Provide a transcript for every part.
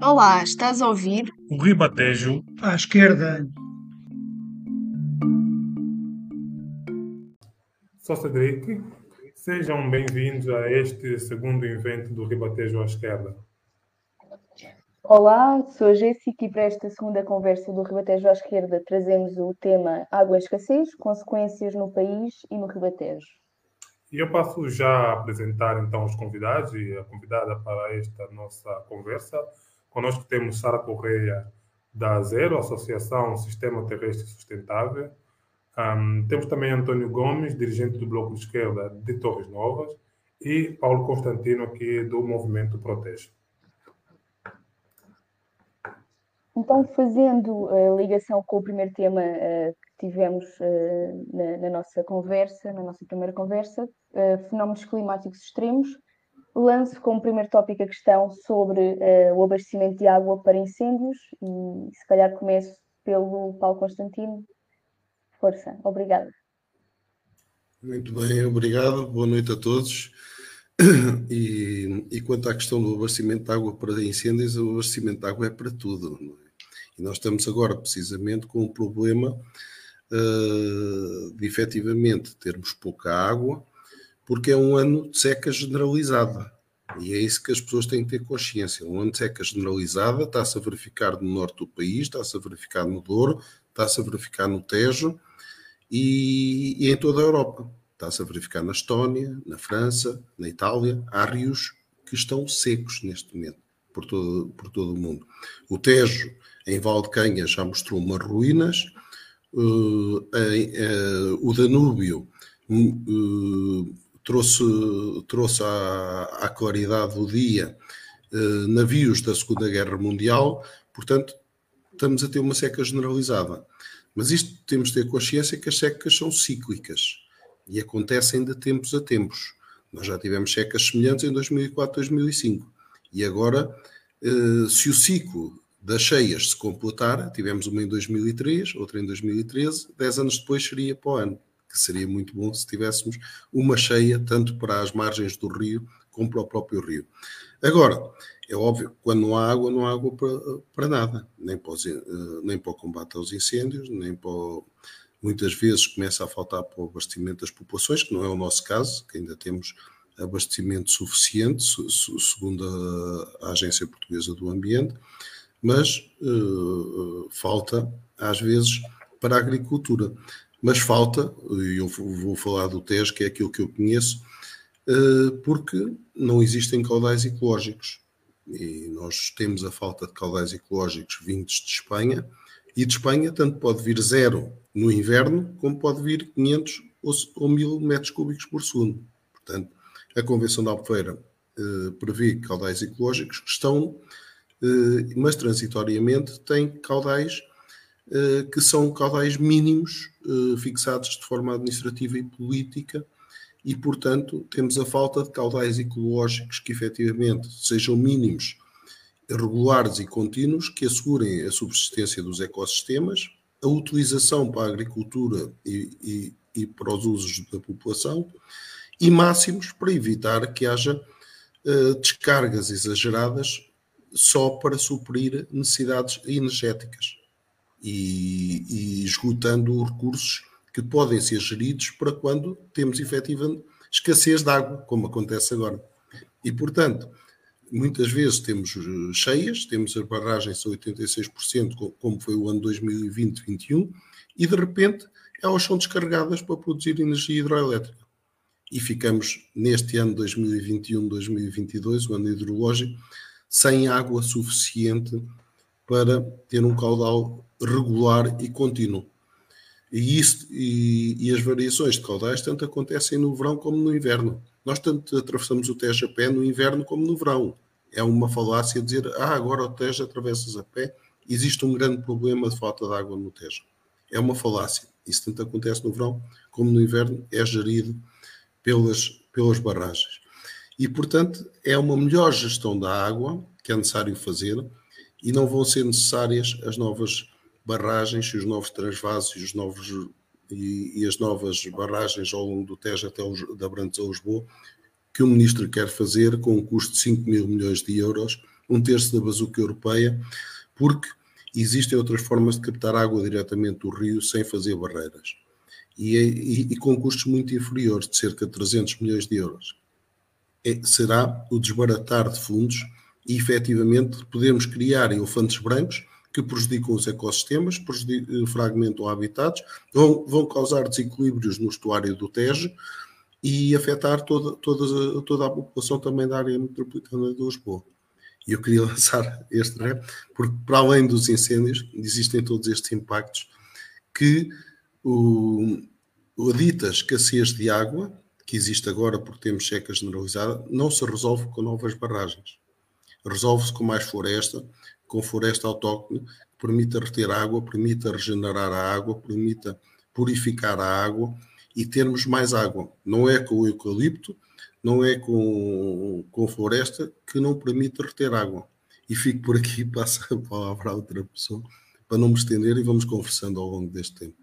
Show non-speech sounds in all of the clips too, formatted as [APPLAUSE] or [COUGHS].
Olá, estás a ouvir? O Ribatejo à esquerda. Sou Cedric. Sejam bem-vindos a este segundo evento do Ribatejo à esquerda. Olá, sou a Jéssica e para esta segunda conversa do Ribatejo à esquerda trazemos o tema água e escassez, consequências no país e no Ribatejo. E eu passo já a apresentar então os convidados e a convidada para esta nossa conversa. Conosco temos Sara Correia, da Zero, Associação Sistema Terrestre Sustentável. Um, temos também Antônio Gomes, dirigente do Bloco de Esquerda de Torres Novas, e Paulo Constantino, aqui do Movimento Protege. Então, fazendo a ligação com o primeiro tema uh, que tivemos uh, na, na, nossa conversa, na nossa primeira conversa, fenómenos climáticos extremos, lanço como primeiro tópico a questão sobre uh, o abastecimento de água para incêndios e se calhar começo pelo Paulo Constantino. Força, obrigada. Muito bem, obrigado, boa noite a todos. [COUGHS] E, e, quanto à questão do abastecimento de água para incêndios, o abastecimento de água é para tudo. É? E nós estamos agora precisamente com um problema uh, de efetivamente termos pouca água porque é um ano de seca generalizada. E é isso que as pessoas têm que ter consciência. Um ano de seca generalizada está-se a verificar no norte do país, está-se a verificar no Douro, está-se a verificar no Tejo e, e em toda a Europa. Está-se a verificar na Estónia, na França, na Itália. Há rios que estão secos neste momento, por todo, por todo o mundo. O Tejo, em Valdecanha, já mostrou umas ruínas. Uh, uh, o Danúbio uh, trouxe, trouxe à, à claridade do dia eh, navios da Segunda Guerra Mundial, portanto, estamos a ter uma seca generalizada. Mas isto temos de ter consciência que as secas são cíclicas e acontecem de tempos a tempos. Nós já tivemos secas semelhantes em 2004, 2005. E agora, eh, se o ciclo das cheias se completar, tivemos uma em 2003, outra em 2013, 10 anos depois seria para o ano que seria muito bom se tivéssemos uma cheia tanto para as margens do rio como para o próprio rio. Agora, é óbvio, quando não há água, não há água para, para nada, nem para, os, eh, nem para o combate aos incêndios, nem para muitas vezes começa a faltar para o abastecimento das populações, que não é o nosso caso, que ainda temos abastecimento suficiente, segundo a, Agência Portuguesa do Ambiente, mas uh, falta, às vezes, para a agricultura. Mas falta, e eu vou falar do TES, que é aquilo que eu conheço, eh, porque não existem caudais ecológicos. E nós temos a falta de caudais ecológicos vindos de Espanha, e de Espanha tanto pode vir zero no inverno, como pode vir 500 ou 1000 metros cúbicos por segundo. Portanto, a Convenção da Albufeira eh, prevê caudais ecológicos que estão, eh, mas transitoriamente têm caudais que são caudais mínimos eh, fixados de forma administrativa e política e, portanto, temos a falta de caudais ecológicos que efetivamente sejam mínimos, regulares e contínuos, que assegurem a subsistência dos ecossistemas, a utilização para a agricultura e, e, e para os usos da população e máximos para evitar que haja uh, descargas exageradas só para suprir necessidades energéticas e, e esgotando recursos que podem ser geridos para quando temos efetiva escassez de água, como acontece agora. E, portanto, muitas vezes temos eh, cheias, temos as barragens a 86%, como foi o ano 2020-21, e de repente elas são descarregadas para produzir energia hidroelétrica. E ficamos neste ano 2021-2022, o ano hidrológico, sem água suficiente para ter um caudal regular e contínuo. E, isso, e, e, as variações de caudais tanto acontecem no verão como no inverno. Nós tanto atravessamos o Tejo a pé no inverno como no verão. É uma falácia dizer, ah, agora o Tejo atravessas a pé. Existe um grande problema de falta de água no Tejo. É uma falácia. Isso tanto acontece no verão como no inverno, é gerido pelas, pelas barragens. E, portanto, é uma melhor gestão da água que é necessário fazer e não vão ser necessárias as novas barragens os novos transvasos e, os novos, e, e, as novas barragens ao longo do Tejo até os, da Brantes a Lisboa, que o Ministro quer fazer com um custo de 5 mil milhões de euros, um terço da bazuca europeia, porque existem outras formas de captar água diretamente do rio sem fazer barreiras. E, e, e com custos muito inferiores, de cerca de 300 milhões de euros. É, será o desbaratar de fundos e, efetivamente, podemos criar elefantes brancos que prejudicam os ecossistemas, fragmentam habitats, vão, vão causar desequilíbrios no estuário do Tejo e afetar toda, toda, toda a população também da área metropolitana de Lisboa. E eu queria [LAUGHS] lançar este rap, porque para além dos incêndios, existem todos estes impactos que o, a dita escassez de água, que existe agora porque temos seca generalizada, não se resolve com novas barragens. Resolve-se com mais floresta, com floresta autóctone, que permita reter água, permita regenerar a água, permita purificar a água e termos mais água. Não é com o eucalipto, não é com, com floresta que não permite reter água. E fico por aqui, [LAUGHS] passo a palavra a outra pessoa para não me estender e vamos conversando ao longo deste tempo.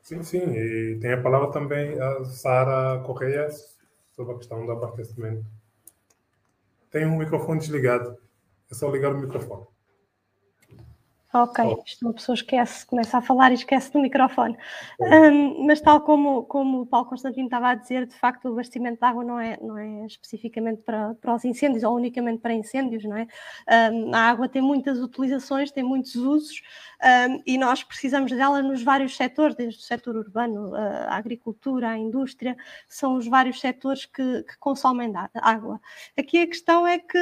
Sim, sim, e tem a palavra também a Sara Correia sobre a questão do abastecimento. Tem um microfone desligado, é só ligar o microfone. Ok, isto uma pessoa esquece, começa a falar e esquece do microfone. Um, mas tal como, como o Paulo Constantino estava a dizer, de facto o abastecimento de água não é, não é especificamente para, para os incêndios ou unicamente para incêndios, não é? Um, a água tem muitas utilizações, tem muitos usos um, e nós precisamos dela nos vários setores, desde o setor urbano, a agricultura, a indústria, são os vários setores que, que consomem água. Aqui a questão é que,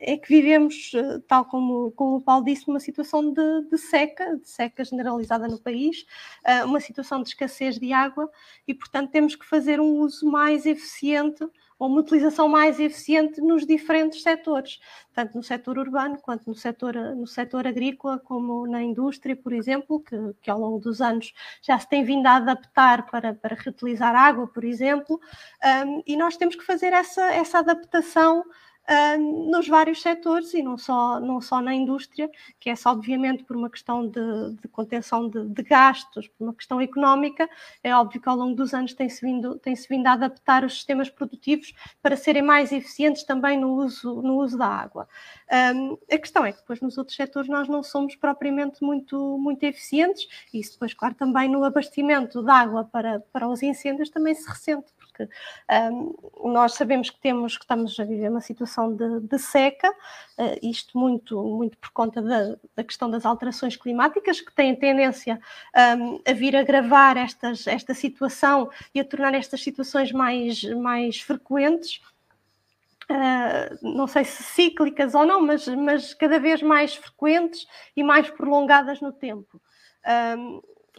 é que vivemos, eh, tal como, como o Paulo disse, uma situação de, de seca, de seca generalizada no país, uh, uma situação de escassez de água e, portanto, temos que fazer um uso mais eficiente ou uma utilização mais eficiente nos diferentes setores, tanto no setor urbano quanto no setor, no setor agrícola, como na indústria, por exemplo, que, que ao longo dos anos já se tem vindo a adaptar para, para reutilizar água, por exemplo, um, e nós temos que fazer essa, essa adaptação uh, nos vários setores e não só, não só na indústria, que é obviamente por uma questão de, de contenção de, de, gastos, por uma questão económica. É óbvio que ao longo dos anos tem-se vindo, tem vindo a adaptar os sistemas produtivos para serem mais eficientes também no uso, no uso da água. Um, a questão é que depois nos outros setores nós não somos propriamente muito, muito eficientes e isso depois, claro, também no abastecimento de água para, para os incêndios também se ressente, porque um, nós sabemos que temos que estamos a viver uma situação de, de seca, uh, isto muito, muito por conta da, da, questão das alterações climáticas, que têm tendência um, a vir agravar estas, esta situação e a tornar estas situações mais, mais frequentes. Uh, não sei se cíclicas ou não, mas, mas cada vez mais frequentes e mais prolongadas no tempo.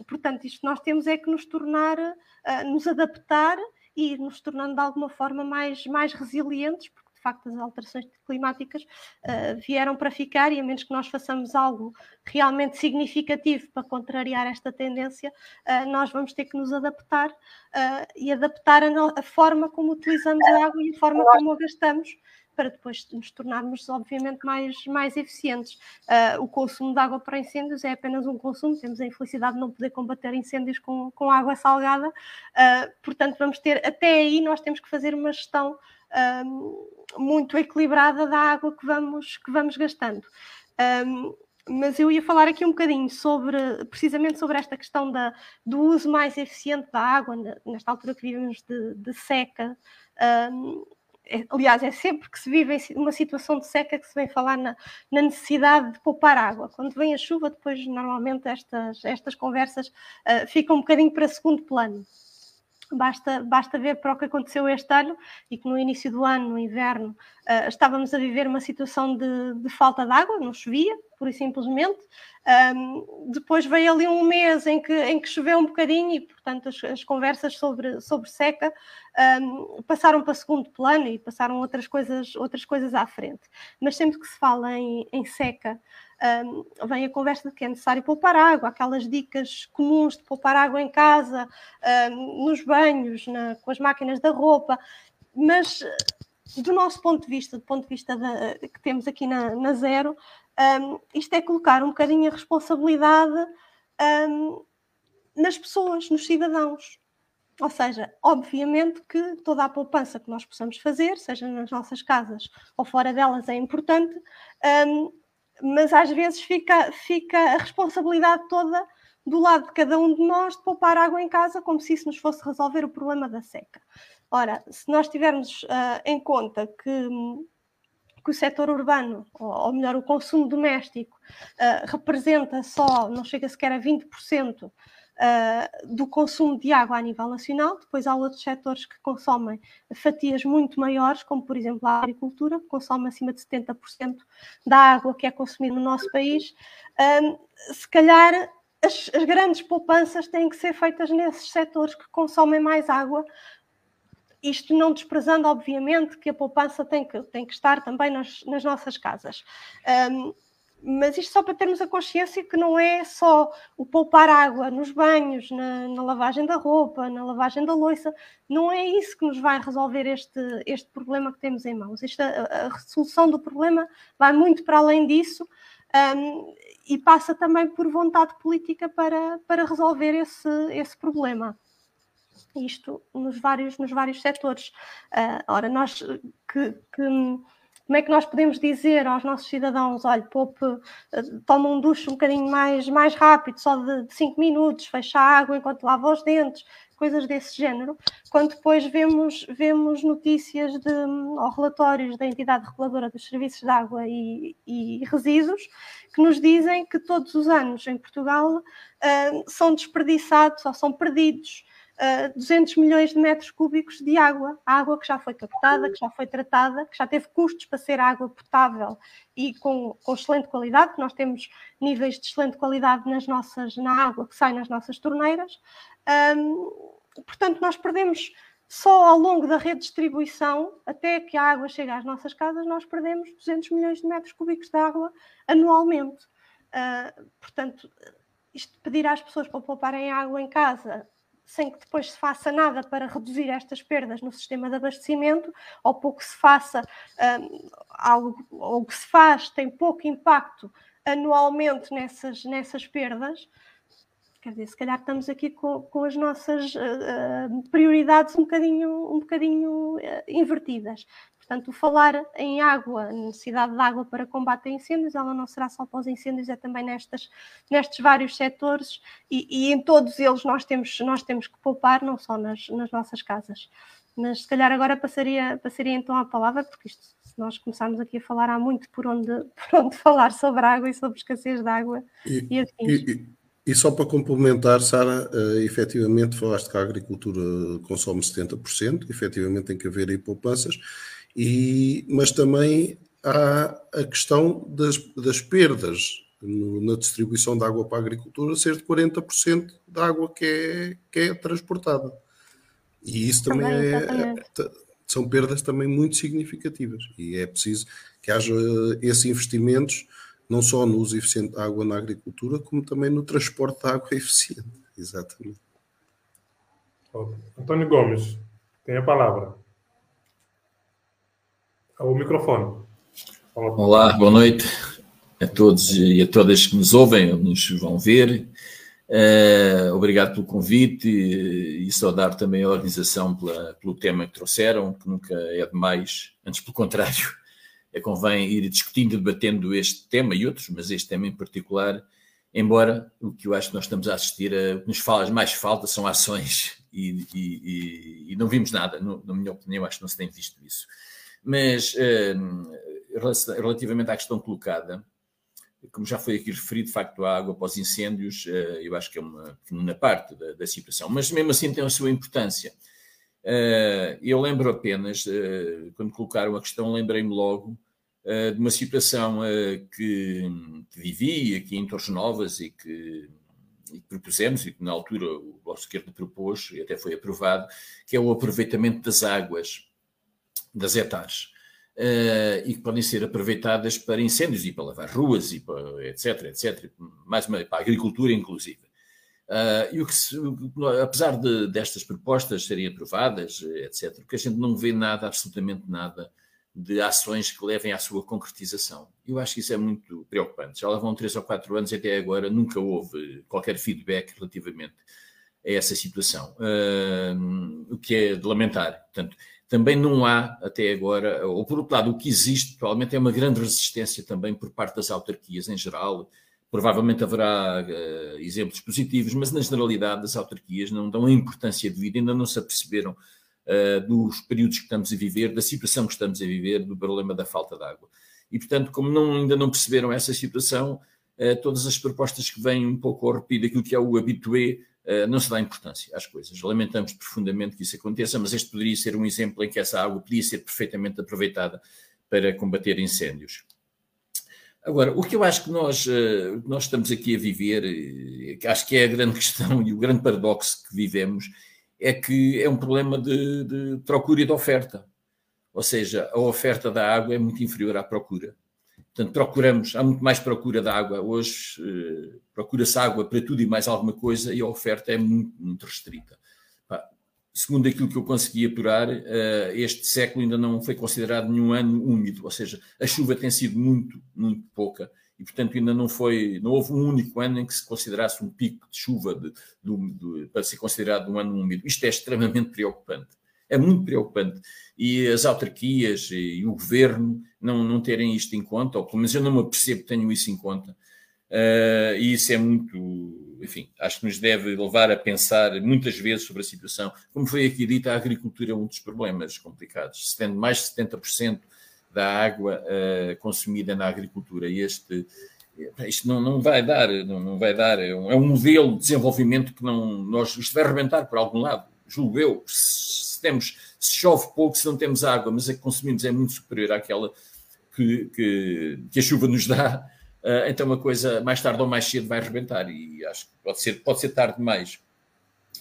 Portanto, isto nós temos é que nos tornar, uh, nos adaptar e nos tornando de alguma forma mais, mais resilientes, porque de facto as alterações climáticas uh, vieram para ficar e a menos que nós façamos algo realmente significativo para contrariar esta tendência, uh, nós vamos ter que nos adaptar uh, e adaptar a, a, forma como utilizamos a água e a forma como a gastamos para depois nos tornarmos, obviamente, mais, mais eficientes. Uh, o consumo de água para incêndios é apenas um consumo, temos a infelicidade de não poder combater incêndios com, com água salgada, uh, portanto, vamos ter, até aí, nós temos que fazer uma gestão um, muito equilibrada da água que vamos, que vamos gastando. Mas eu ia falar aqui um bocadinho sobre, precisamente sobre esta questão da, do uso mais eficiente da água, nesta altura que vivemos de, de seca. Aliás, é sempre que se vive uma situação de seca que se vem falar na, na, necessidade de poupar água. Quando vem a chuva, depois normalmente estas, estas conversas uh, ficam um bocadinho para segundo plano. Basta, basta ver para o que aconteceu este ano e que no início do ano, no inverno, uh, estávamos a viver uma situação de, de falta de água, não chovia, pura e simplesmente. Um, depois veio ali um mês em que, em que choveu um bocadinho e, portanto, as, as conversas sobre, sobre seca um, passaram para segundo plano e passaram outras coisas, outras coisas à frente. Mas sempre que se fala em, em seca, um, vem a conversa de que é necessário poupar água, aquelas dicas comuns de poupar água em casa, nos banhos, na, com as máquinas da roupa, mas do nosso ponto de vista, do ponto de vista da, que temos aqui na, na Zero, um, isto é colocar um bocadinho a responsabilidade um, nas pessoas, nos cidadãos. ou seja, obviamente que toda a poupança que nós possamos fazer, seja nas nossas casas ou fora delas, é importante, um, mas às vezes fica, fica a responsabilidade toda do lado de cada um de nós de poupar água em casa, como se isso nos fosse resolver o problema da seca. Ora, se nós tivermos uh, em conta que, que o setor urbano, ou, ou melhor, o consumo doméstico, uh, representa só, não chega sequer a 20% uh, do consumo de água a nível nacional. Depois há outros setores que consomem fatias muito maiores, como por exemplo a agricultura, que consome acima de 70% da água que é consumida no nosso país. Uh, se calhar as, as grandes poupanças têm que ser feitas nesses setores que consomem mais água, isto não desprezando, obviamente, que a poupança tem que, tem que estar também nas, nas nossas casas. Um, mas isto só para termos a consciência que não é só o poupar água nos banhos, na, na lavagem da roupa, na lavagem da louça, não é isso que nos vai resolver este, este problema que temos em mãos. Isto, a, a resolução do problema vai muito para além disso um, e passa também por vontade política para, para resolver esse, esse problema isto nos vários, nos vários setores. Uh, ora, nós que, que como é que nós podemos dizer aos nossos cidadãos, olha, poupe, eh, toma um duche um bocadinho mais, mais rápido, só de 5 minutos, fecha a água enquanto lava os dentes, coisas desse género, quando depois vemos, vemos notícias de, ou relatórios da entidade reguladora dos serviços de água e, e resíduos que nos dizem que todos os anos em Portugal uh, são desperdiçados ou são perdidos uh, 200 milhões de metros cúbicos de água, água que já foi captada, que já foi tratada, que já teve custos para ser água potável e com, com excelente qualidade, nós temos níveis de excelente qualidade nas nossas, na água que sai nas nossas torneiras. Um, portanto, nós perdemos só ao longo da rede de distribuição, até que a água chegue às nossas casas, nós perdemos 200 milhões de metros cúbicos de água anualmente. Uh, portanto, isto pedir às pessoas para pouparem água em casa sem que depois se faça nada para reduzir estas perdas no sistema de abastecimento, ou pouco se faça, um, algo, ou que se faz tem pouco impacto anualmente nessas, nessas perdas, quer dizer, se calhar estamos aqui com, com as nossas uh, prioridades um bocadinho, um bocadinho uh, invertidas. Portanto, falar em água, a necessidade de água para combate a incêndios, ela não será só para os incêndios, é também nestas, nestes vários setores e, e, em todos eles nós temos, nós temos que poupar, não só nas, nas nossas casas. Mas se calhar agora passaria, passaria então a palavra, porque isto, se nós começarmos aqui a falar, há muito por onde, [LAUGHS] por onde falar sobre água e sobre escassez de água e, e assim. E só para complementar, Sara, uh, efetivamente falaste que a agricultura consome 70%, efetivamente tem que haver aí poupanças, e, mas também há a questão das, das perdas no, na distribuição de água para a agricultura, ser de 40% da água que é, que é transportada. E isso também, também é, é, são perdas também muito significativas. E é preciso que haja esses investimentos, não só no uso eficiente da água na agricultura, como também no transporte de água [LAUGHS] eficiente. Exatamente. Antônio Gomes, tem a palavra o microfone. Olá, boa noite a todos e a todas que nos ouvem ou nos vão ver. Uh, obrigado pelo convite e, e saudar também a organização pela, pelo tema que trouxeram, que nunca é demais, antes pelo contrário, é convém ir discutindo e debatendo este tema e outros, mas este tema em particular, embora o que eu acho que nós estamos a assistir a, o que nos faz mais falta são ações [LAUGHS] e, e, e não vimos nada, no, na minha opinião, acho que não se tem visto isso. Mas hum, relativamente à questão colocada, como já foi aqui referido, de facto, a água após incêndios, eh, eu acho que é uma pequena parte da, da, situação, mas mesmo assim tem a sua importância. Eh, eu lembro apenas, eh, quando colocaram a questão, lembrei-me logo de uma situação que, que vivi aqui em Torres Novas e que, e que propusemos, e que na altura o Bloco Esquerdo propôs, e até foi aprovado, que é o aproveitamento das águas das hectares, uh, e que podem ser aproveitadas para incêndios e para lavar ruas e para etc, etc, mais uma, para a agricultura inclusive. Uh, e o que se, apesar de, destas propostas serem aprovadas, etc., porque a gente não vê nada, absolutamente nada, de ações que levem à sua concretização. Eu acho que isso é muito preocupante. Já lá vão três ou quatro anos e até agora nunca houve qualquer feedback relativamente a essa situação, o que é de lamentar. Portanto, também não há, até agora, ou por outro lado, o que existe, provavelmente, é uma grande resistência também por parte das autarquias em geral. Provavelmente haverá uh, exemplos positivos, mas na generalidade as autarquias não dão a importância devida, ainda não se aperceberam uh, dos períodos que estamos a viver, da situação que estamos a viver, do problema da falta de água. E, portanto, como não, ainda não perceberam essa situação, uh, todas as propostas que vêm um pouco ao repito daquilo que é o habitué, não se dá importância às coisas. Lamentamos profundamente que isso aconteça, mas este poderia ser um exemplo em que essa água podia ser perfeitamente aproveitada para combater incêndios. Agora, o que eu acho que nós, eh, nós estamos aqui a viver, eh, acho que é a grande [LAUGHS] questão e o grande paradoxo que vivemos, é que é um problema de, de procura e de oferta. Ou seja, a oferta da água é muito inferior à procura. Portanto, procuramos, há muito mais procura de água. Hoje eh, procura-se água para tudo e mais alguma coisa e a oferta é muito, muito restrita. Segundo aquilo que eu consegui apurar, eh, este século ainda não foi considerado nenhum ano úmido, ou seja, a chuva tem sido muito, muito pouca e, portanto, ainda não foi, não houve um único ano em que se considerasse um pico de chuva de, de, de, para ser considerado um ano úmido. Isto é extremamente preocupante. É muito preocupante. E as autarquias e o governo não, não terem isto em conta, ou pelo menos eu não me apercebo que tenham isso em conta. Uh, e isso é muito, enfim, acho que nos deve levar a pensar muitas vezes sobre a situação. Como foi aqui dito, a agricultura é um dos problemas complicados. Tem mais de 70% da água uh, consumida na agricultura. E este, isto não, não vai dar, não, não vai dar. É um, é um, modelo de desenvolvimento que não, nós, isto vai arrebentar por algum lado, julgo eu. Se, temos, se chove pouco, se não temos água, mas a que consumimos é muito superior àquela que, que, que a chuva nos dá, uh, [LAUGHS] então uma coisa mais tarde ou mais cedo vai arrebentar e acho que pode ser, pode ser tarde demais.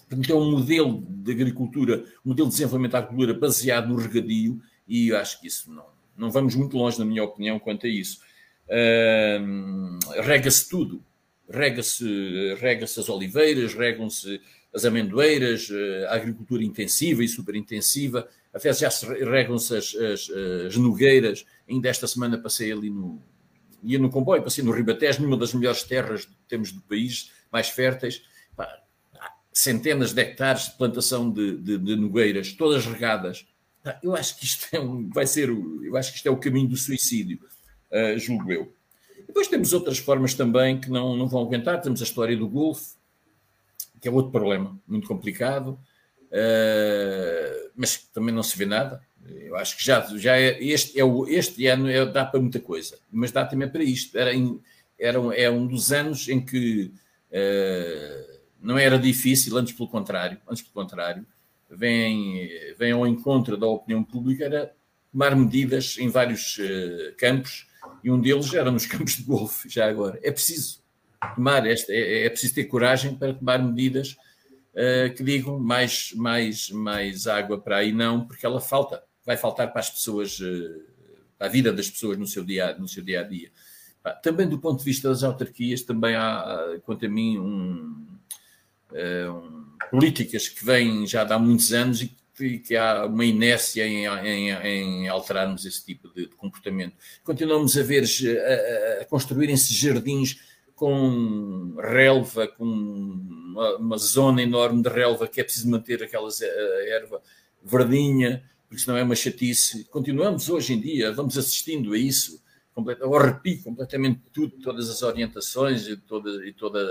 Portanto, é um modelo de agricultura, um modelo de desenvolvimento da agricultura baseado no regadio e acho que isso não, não vamos muito longe, na minha opinião, quanto a isso. Uh, rega-se tudo, rega-se rega as oliveiras, regam-se as amendoeiras, eh, a agricultura intensiva e superintensiva, até já se regam-se as, as, as, nogueiras. Ainda esta semana passei ali no. ia no comboio, passei no Ribatejo, numa das melhores terras que temos do país, mais férteis. Pá, centenas de hectares de plantação de, de, de nogueiras, todas regadas. Eu acho que isto é um, vai ser o, eu acho que isto é o caminho do suicídio, uh, julgo eu. Depois temos outras formas também que não, não vão aguentar. Temos a história do Golfo, que é outro problema muito complicado, uh, mas também não se vê nada. Eu acho que já, já é, este, é o, este ano é, dá para muita coisa, mas dá também para isto. Era, em, era é um dos anos em que uh, não era difícil, antes pelo contrário, antes pelo contrário, vem, vem ao encontro da opinião pública, era tomar medidas em vários uh, campos, e um deles era nos [LAUGHS] campos de golfe, já agora. É preciso tomar esta, é, é preciso ter coragem para tomar medidas uh, que digam mais, mais, mais água para aí não, porque ela falta, vai faltar para as pessoas, uh, para a vida das pessoas no seu dia, no seu dia a dia. Também do ponto de vista das autarquias, também há, quanto a mim, um, uh, um, políticas que vêm já há muitos anos e que, que há uma inércia em, em, em, alterarmos esse tipo de, de comportamento. Continuamos a ver, a, a construírem-se jardins com relva, com uma, uma, zona enorme de relva que é preciso manter aquela erva verdinha, porque senão é uma chatice. Continuamos hoje em dia, vamos assistindo a isso, ao arrepio completamente tudo, todas as orientações e, toda, e toda,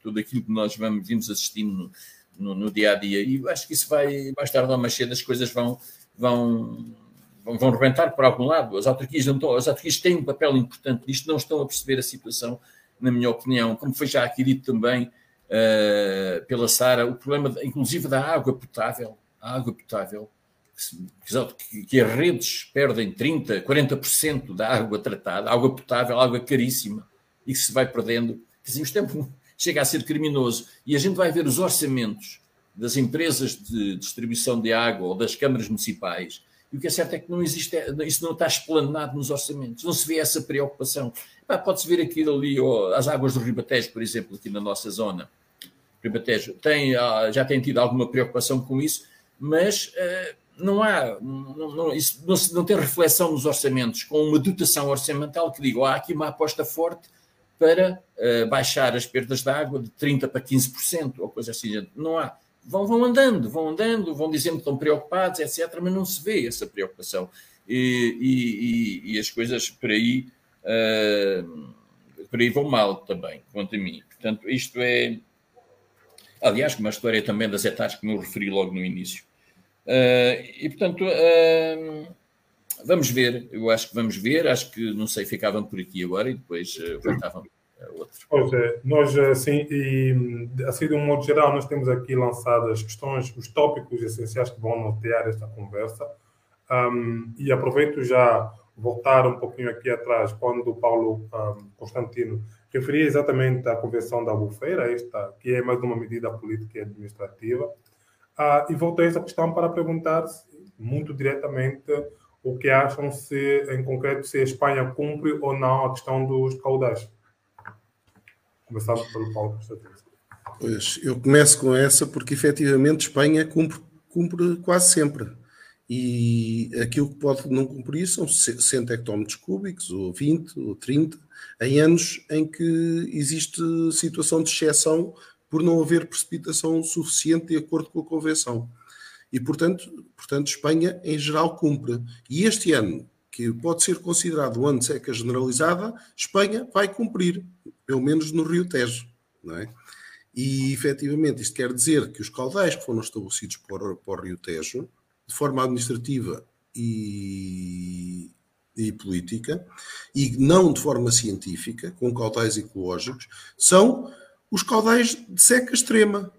tudo aquilo que nós vamos, vimos assistindo no, no, no, dia a dia. E acho que isso vai, mais tarde ou mais cedo, as coisas vão, vão, vão, vão rebentar por algum lado. As autarquias, não estão, as autarquias têm um papel importante nisto, não estão a perceber a situação na minha opinião, como foi já aqui dito também uh, pela Sara, o problema, inclusive, da água potável, a água potável, que, que as redes perdem 30%, 40% da água tratada, água potável, água caríssima, e que se vai perdendo. Quer dizer, isto [LAUGHS] chega a ser criminoso. E a gente vai ver os orçamentos das empresas de distribuição de água ou das câmaras municipais e o que é certo é que não existe, isso não está explanado nos orçamentos, não se vê essa preocupação. Pode-se ver aquilo ali, as águas do Ribatejo, por exemplo, aqui na nossa zona. Ribatejo tem, ah, já tem tido alguma preocupação com isso, mas uh, não há, não, não, isso, não, não, tem reflexão nos orçamentos, com uma dotação orçamental que diga, oh, há aqui uma aposta forte para uh, baixar as perdas de água de 30% para 15%, ou coisa assim. Não há. Vão, vão andando, vão andando, vão dizendo que estão preocupados, etc., mas não se vê essa preocupação. E, e, e, e as coisas por aí, uh, aí vão mal também, quanto a mim. Portanto, isto é. Aliás, como a história também das etapas que me referi logo no início. Uh, e, portanto, uh, vamos ver, eu acho que vamos ver, acho que, não sei, ficavam por aqui agora e depois uh, voltavam a outro. Pois é, nós, assim, e, assim, de um modo geral, nós temos aqui lançado as questões, os tópicos essenciais que vão nortear esta conversa. Um, e aproveito já voltar um pouquinho aqui atrás, quando o Paulo um, Constantino referia exatamente à Convenção da Albufeira, esta, que é mais uma medida política e administrativa, uh, e voltei a essa questão para perguntar muito diretamente o que acham se, em concreto, se a Espanha cumpre ou não a questão dos caudais. Começando pelo Paulo Constantino. Pois, eu começo com essa porque efetivamente Espanha cumpre, cumpre quase sempre e aquilo que pode não cumprir são 100 hectómetros cúbicos, ou 20, ou 30, em anos em que existe situação de exceção por não haver precipitação suficiente de acordo com a Convenção. E, portanto, portanto Espanha, em geral, cumpre. E este ano, que pode ser considerado um ano de seca generalizada, Espanha vai cumprir, pelo menos no Rio Tejo. Não é? E, efetivamente, isto quer dizer que os caudais que foram estabelecidos para, para o Rio Tejo de forma administrativa e, e política, e não de forma científica, com caudais ecológicos, são os caudais de seca extrema.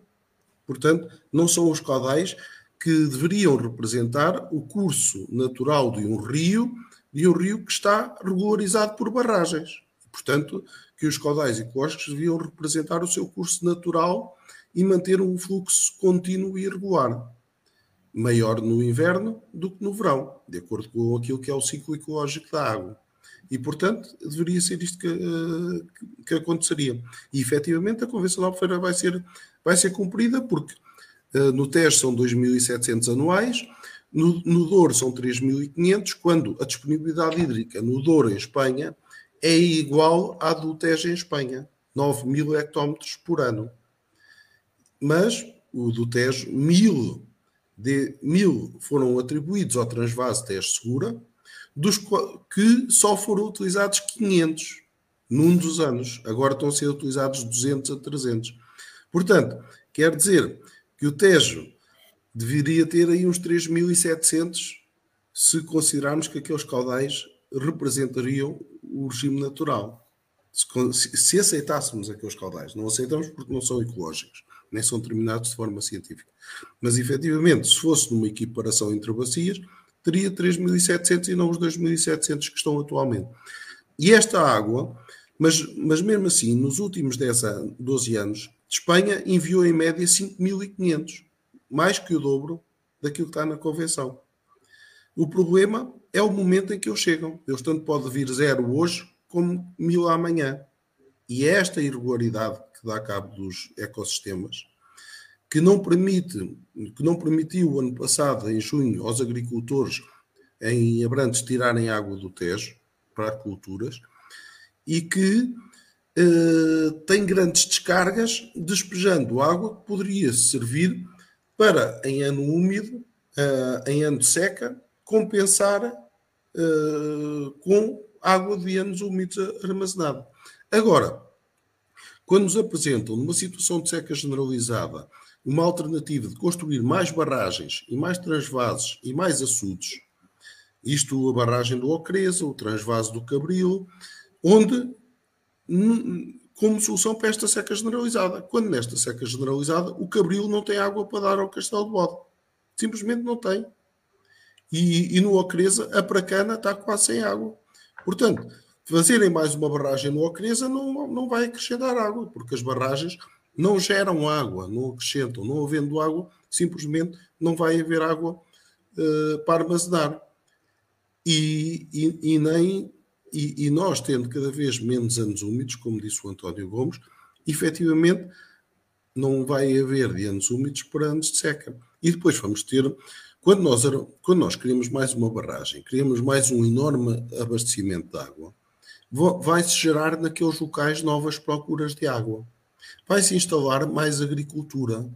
Portanto, não são os caudais que deveriam representar o curso natural de um rio, de um rio que está regularizado por barragens. Portanto, que os caudais ecológicos deviam representar o seu curso natural e manter um fluxo contínuo e regular maior no inverno do que no verão, de acordo com aquilo que é o ciclo ecológico da água. E, portanto, deveria ser isto que, que, que aconteceria. E, efetivamente, a Convenção da Albufeira vai ser, vai ser cumprida, porque uh, no Tejo são 2.700 anuais, no, no Douro são 3.500, quando a disponibilidade hídrica no Douro, em Espanha, é igual à do Tejo em Espanha, 9.000 hectómetros por ano. Mas o do Tejo, 1.000 de mil foram atribuídos ao transvase teste segura, dos que só foram utilizados 500 num dos anos. Agora estão a ser utilizados 200 a 300. Portanto, quer dizer que o Tejo deveria ter aí uns 3.700 se considerarmos que aqueles caudais representariam o regime natural. Se, se aceitássemos aqueles caudais, não aceitamos porque não são ecológicos nem são determinados de forma científica. Mas, efetivamente, se fosse numa equiparação entre bacias, teria 3.700 e não os 2.700 que estão atualmente. E esta água, mas, mas mesmo assim, nos últimos 10 anos, 12 anos, Espanha enviou em média 5.500, mais que o dobro daquilo que está na Convenção. O problema é o momento em que eles chegam. Eles tanto pode vir zero hoje como mil amanhã. E é esta irregularidade que dá cabo dos ecossistemas, que não permite, que não permitiu ano passado, em junho, aos agricultores em Abrantes tirarem água do Tejo para culturas e que eh, tem grandes descargas, despejando água que poderia servir para, em ano úmido, eh, em ano seca, compensar eh, com água de anos úmidos armazenada. Agora, quando nos apresentam, numa situação de seca generalizada, uma alternativa de construir mais barragens e mais transvases e mais açudes, isto a barragem do Ocreza, o transvase do Cabril, onde como solução para esta seca generalizada. Quando nesta seca generalizada o Cabril não tem água para dar ao Castelo de Bode. Simplesmente não tem. E, e no Ocreza a Pracana está quase sem água. Portanto, fazerem mais uma barragem no Ocreza não, não vai acrescentar água, porque as barragens não geram água, não acrescentam. Não havendo água, simplesmente não vai haver água uh, para armazenar. E, e, e nem e, e, nós, tendo cada vez menos anos úmidos, como disse o António Gomes, efetivamente não vai haver de anos úmidos para anos de seca. E depois vamos ter, quando nós, quando nós criamos mais uma barragem, criamos mais um enorme abastecimento de água, vai-se gerar naqueles locais novas procuras de água. Vai-se instalar mais agricultura.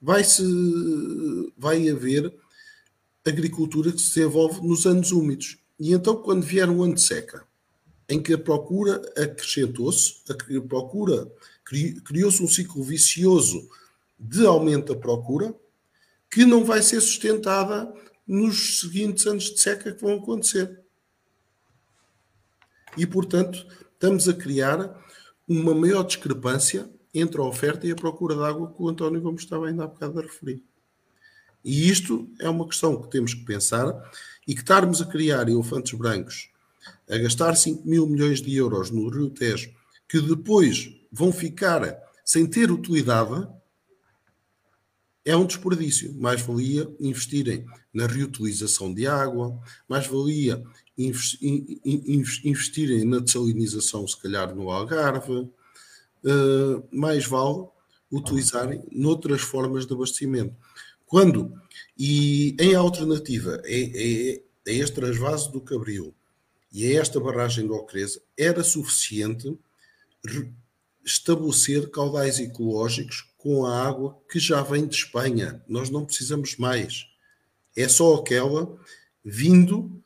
Vai-se, vai haver agricultura que se desenvolve nos anos úmidos. E então, quando vier um ano de seca, em que a procura acrescentou-se, a procura criou-se um ciclo vicioso de aumento da procura, que não vai ser sustentada nos seguintes anos de seca que vão acontecer. E, portanto, estamos a criar uma maior discrepância entre a oferta e a procura de água que o António Gomes estava ainda há bocado a referir. E isto é uma questão que temos que pensar e que estarmos a criar elefantes brancos, a gastar 5 mil milhões de euros no Rio Tejo, que depois vão ficar sem ter utilidade, é um desperdício. Mais valia investirem na reutilização de água, mais valia investirem na desalinização, se calhar no Algarve, eh, mais vale utilizarem noutras formas de abastecimento. Quando, e em alternativa a, a, a este transvaso do Cabril e a esta barragem do Ocreza, era suficiente estabelecer caudais ecológicos com a água que já vem de Espanha. Nós não precisamos mais. É só aquela vindo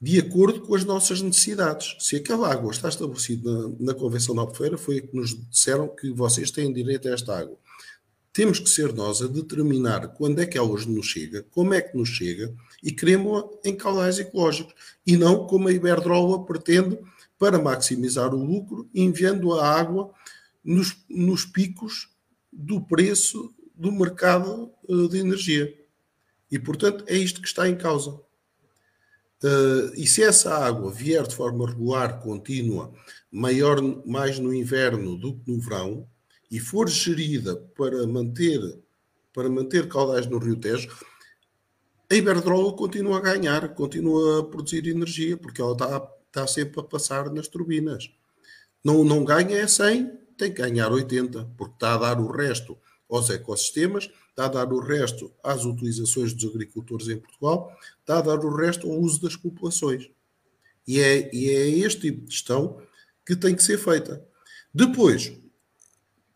de acordo com as nossas necessidades. Se aquela água está estabelecida na, na Convenção da Albufeira, foi a que nos disseram que vocês têm direito a esta água. Temos que ser nós a determinar quando é que ela nos chega, como é que nos chega e queremos-la em caudais ecológicos e não como a Iberdrola pretende para maximizar o lucro, enviando a água nos, nos picos do preço do mercado uh, de energia. E, portanto, é isto que está em causa. Uh, e se essa água vier de forma regular, contínua, maior mais no inverno do que no verão, e for gerida para manter, para manter caudais no Rio Tejo, a Iberdrola continua a ganhar, continua a produzir energia, porque ela está, está sempre a passar nas turbinas. Não, não ganha é 100, tem que ganhar 80, porque está a dar o resto aos ecossistemas, está a dar o resto às utilizações dos agricultores em Portugal, está a dar o resto ao uso das populações. E é, e é este tipo de gestão que tem que ser feita. Depois,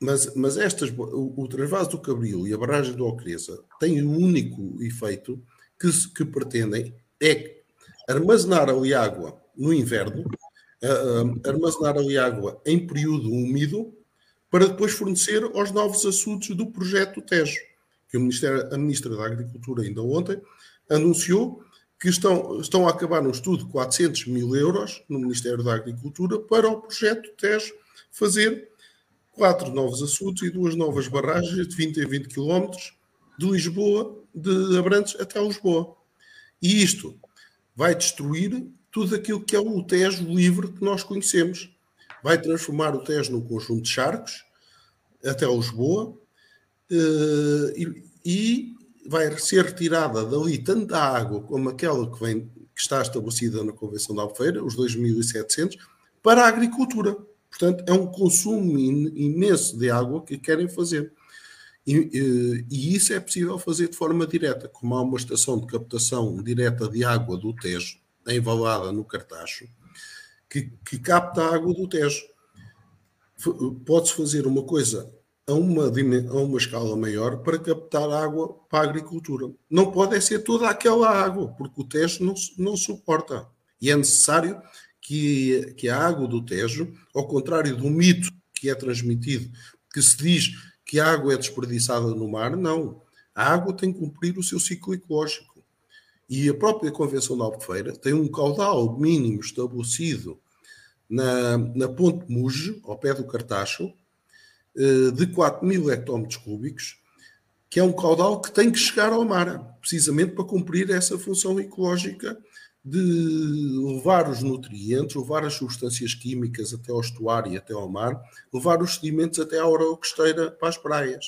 mas, mas estas, o, o do Cabril e a barragem do Ocreza têm um único efeito que, que pretendem é armazenar ali água no inverno uh, armazenar ali água em período úmido para depois fornecer aos novos açudes do projeto Tejo, que o Ministério, a Ministra da Agricultura ainda ontem anunciou que estão, estão a acabar um estudo de 400 mil euros no Ministério da Agricultura para o projeto Tejo fazer quatro novos açudes e duas novas barragens de 20 a 20 quilómetros de Lisboa, de Abrantes até Lisboa. E isto vai destruir tudo aquilo que é o Tejo livre que nós conhecemos. Vai transformar o Tejo num conjunto de charcos até Lisboa e, e vai ser retirada dali tanta água como aquela que, vem, que está estabelecida na Convenção da Albufeira, os 2.700, para a agricultura. Portanto, é um consumo imenso de água que querem fazer. E, e, e, isso é possível fazer de forma direta, como há uma estação de captação direta de água do Tejo, envalada no Cartacho, que, que capta a água do Tejo. Pode-se fazer uma coisa a uma, a uma escala maior para captar água para a agricultura. Não pode ser toda aquela água, porque o Tejo não, não suporta. E é necessário que, que a água do Tejo, ao contrário do mito que é transmitido, que se diz que a água é desperdiçada no mar, não. A água tem que cumprir o seu ciclo ecológico. E a própria Convenção da Albufeira tem um caudal mínimo estabelecido na, na Ponte Muge, ao pé do Cartacho, de 4 mil hectómetros cúbicos, que é um caudal que tem que chegar ao mar, precisamente para cumprir essa função ecológica de levar os nutrientes, levar as substâncias químicas até ao estuário e até ao mar, levar os sedimentos até à hora costeira para as praias.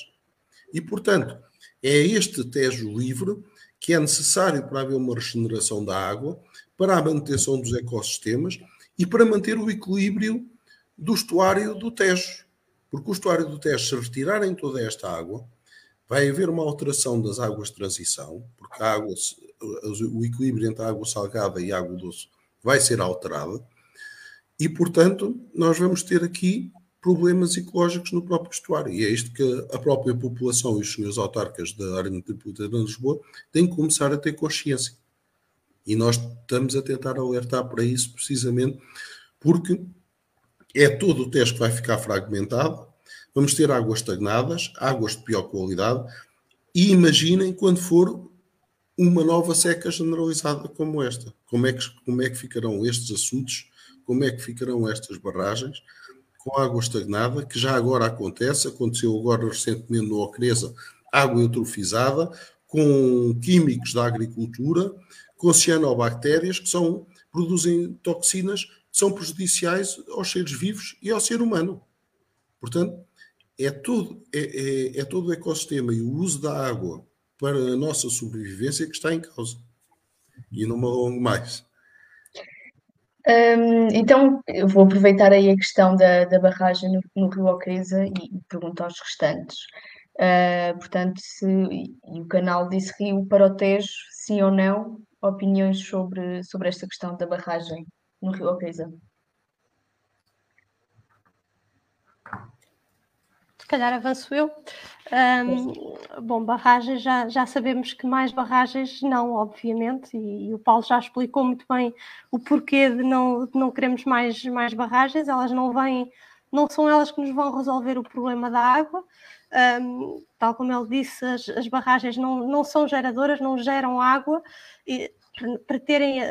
E, portanto, é este Tejo livre que é necessário para haver uma regeneração da água, para a manutenção dos ecossistemas e para manter o equilíbrio do estuário do Tejo. Porque o estuário do Tejo, se retirarem toda esta água, vai haver uma alteração das águas de transição, porque a água, o equilíbrio entre a água salgada e a água doce vai ser alterado, E, portanto, nós vamos ter aqui problemas ecológicos no próprio estuário. E é isto que a própria população e os senhores autarcas da área metropolitana de Lisboa têm que começar a ter consciência. E nós estamos a tentar alertar para isso precisamente porque é todo o teste que vai ficar fragmentado, vamos ter águas estagnadas, águas de pior qualidade, e imaginem quando for uma nova seca generalizada como esta. Como é que, como é que ficarão estes açudes, como é que ficarão estas barragens? Com água estagnada, que já agora acontece, aconteceu agora recentemente no Ocreza, água eutrofizada, com químicos da agricultura, com cianobactérias que são, produzem toxinas são prejudiciais aos seres vivos e ao ser humano. Portanto, é todo, é, é, é todo o ecossistema e o uso da água para a nossa sobrevivência que está em causa. E não me alongo mais. Um, então, eu vou aproveitar aí a questão da, da barragem no, no Rio Ocreza e pergunto aos restantes. Uh, portanto, se e o canal disse Rio para o Tejo, sim ou não, opiniões sobre, sobre esta questão da barragem no Rio Ocreza? Se calhar avanço eu. Um, bom, barragens, já, já sabemos que mais barragens não, obviamente, e, e, o Paulo já explicou muito bem o porquê de não, de não queremos mais, mais barragens, elas não vêm, não são elas que nos vão resolver o problema da água. Um, tal como ele disse, as, as, barragens não, não são geradoras, não geram água, e para terem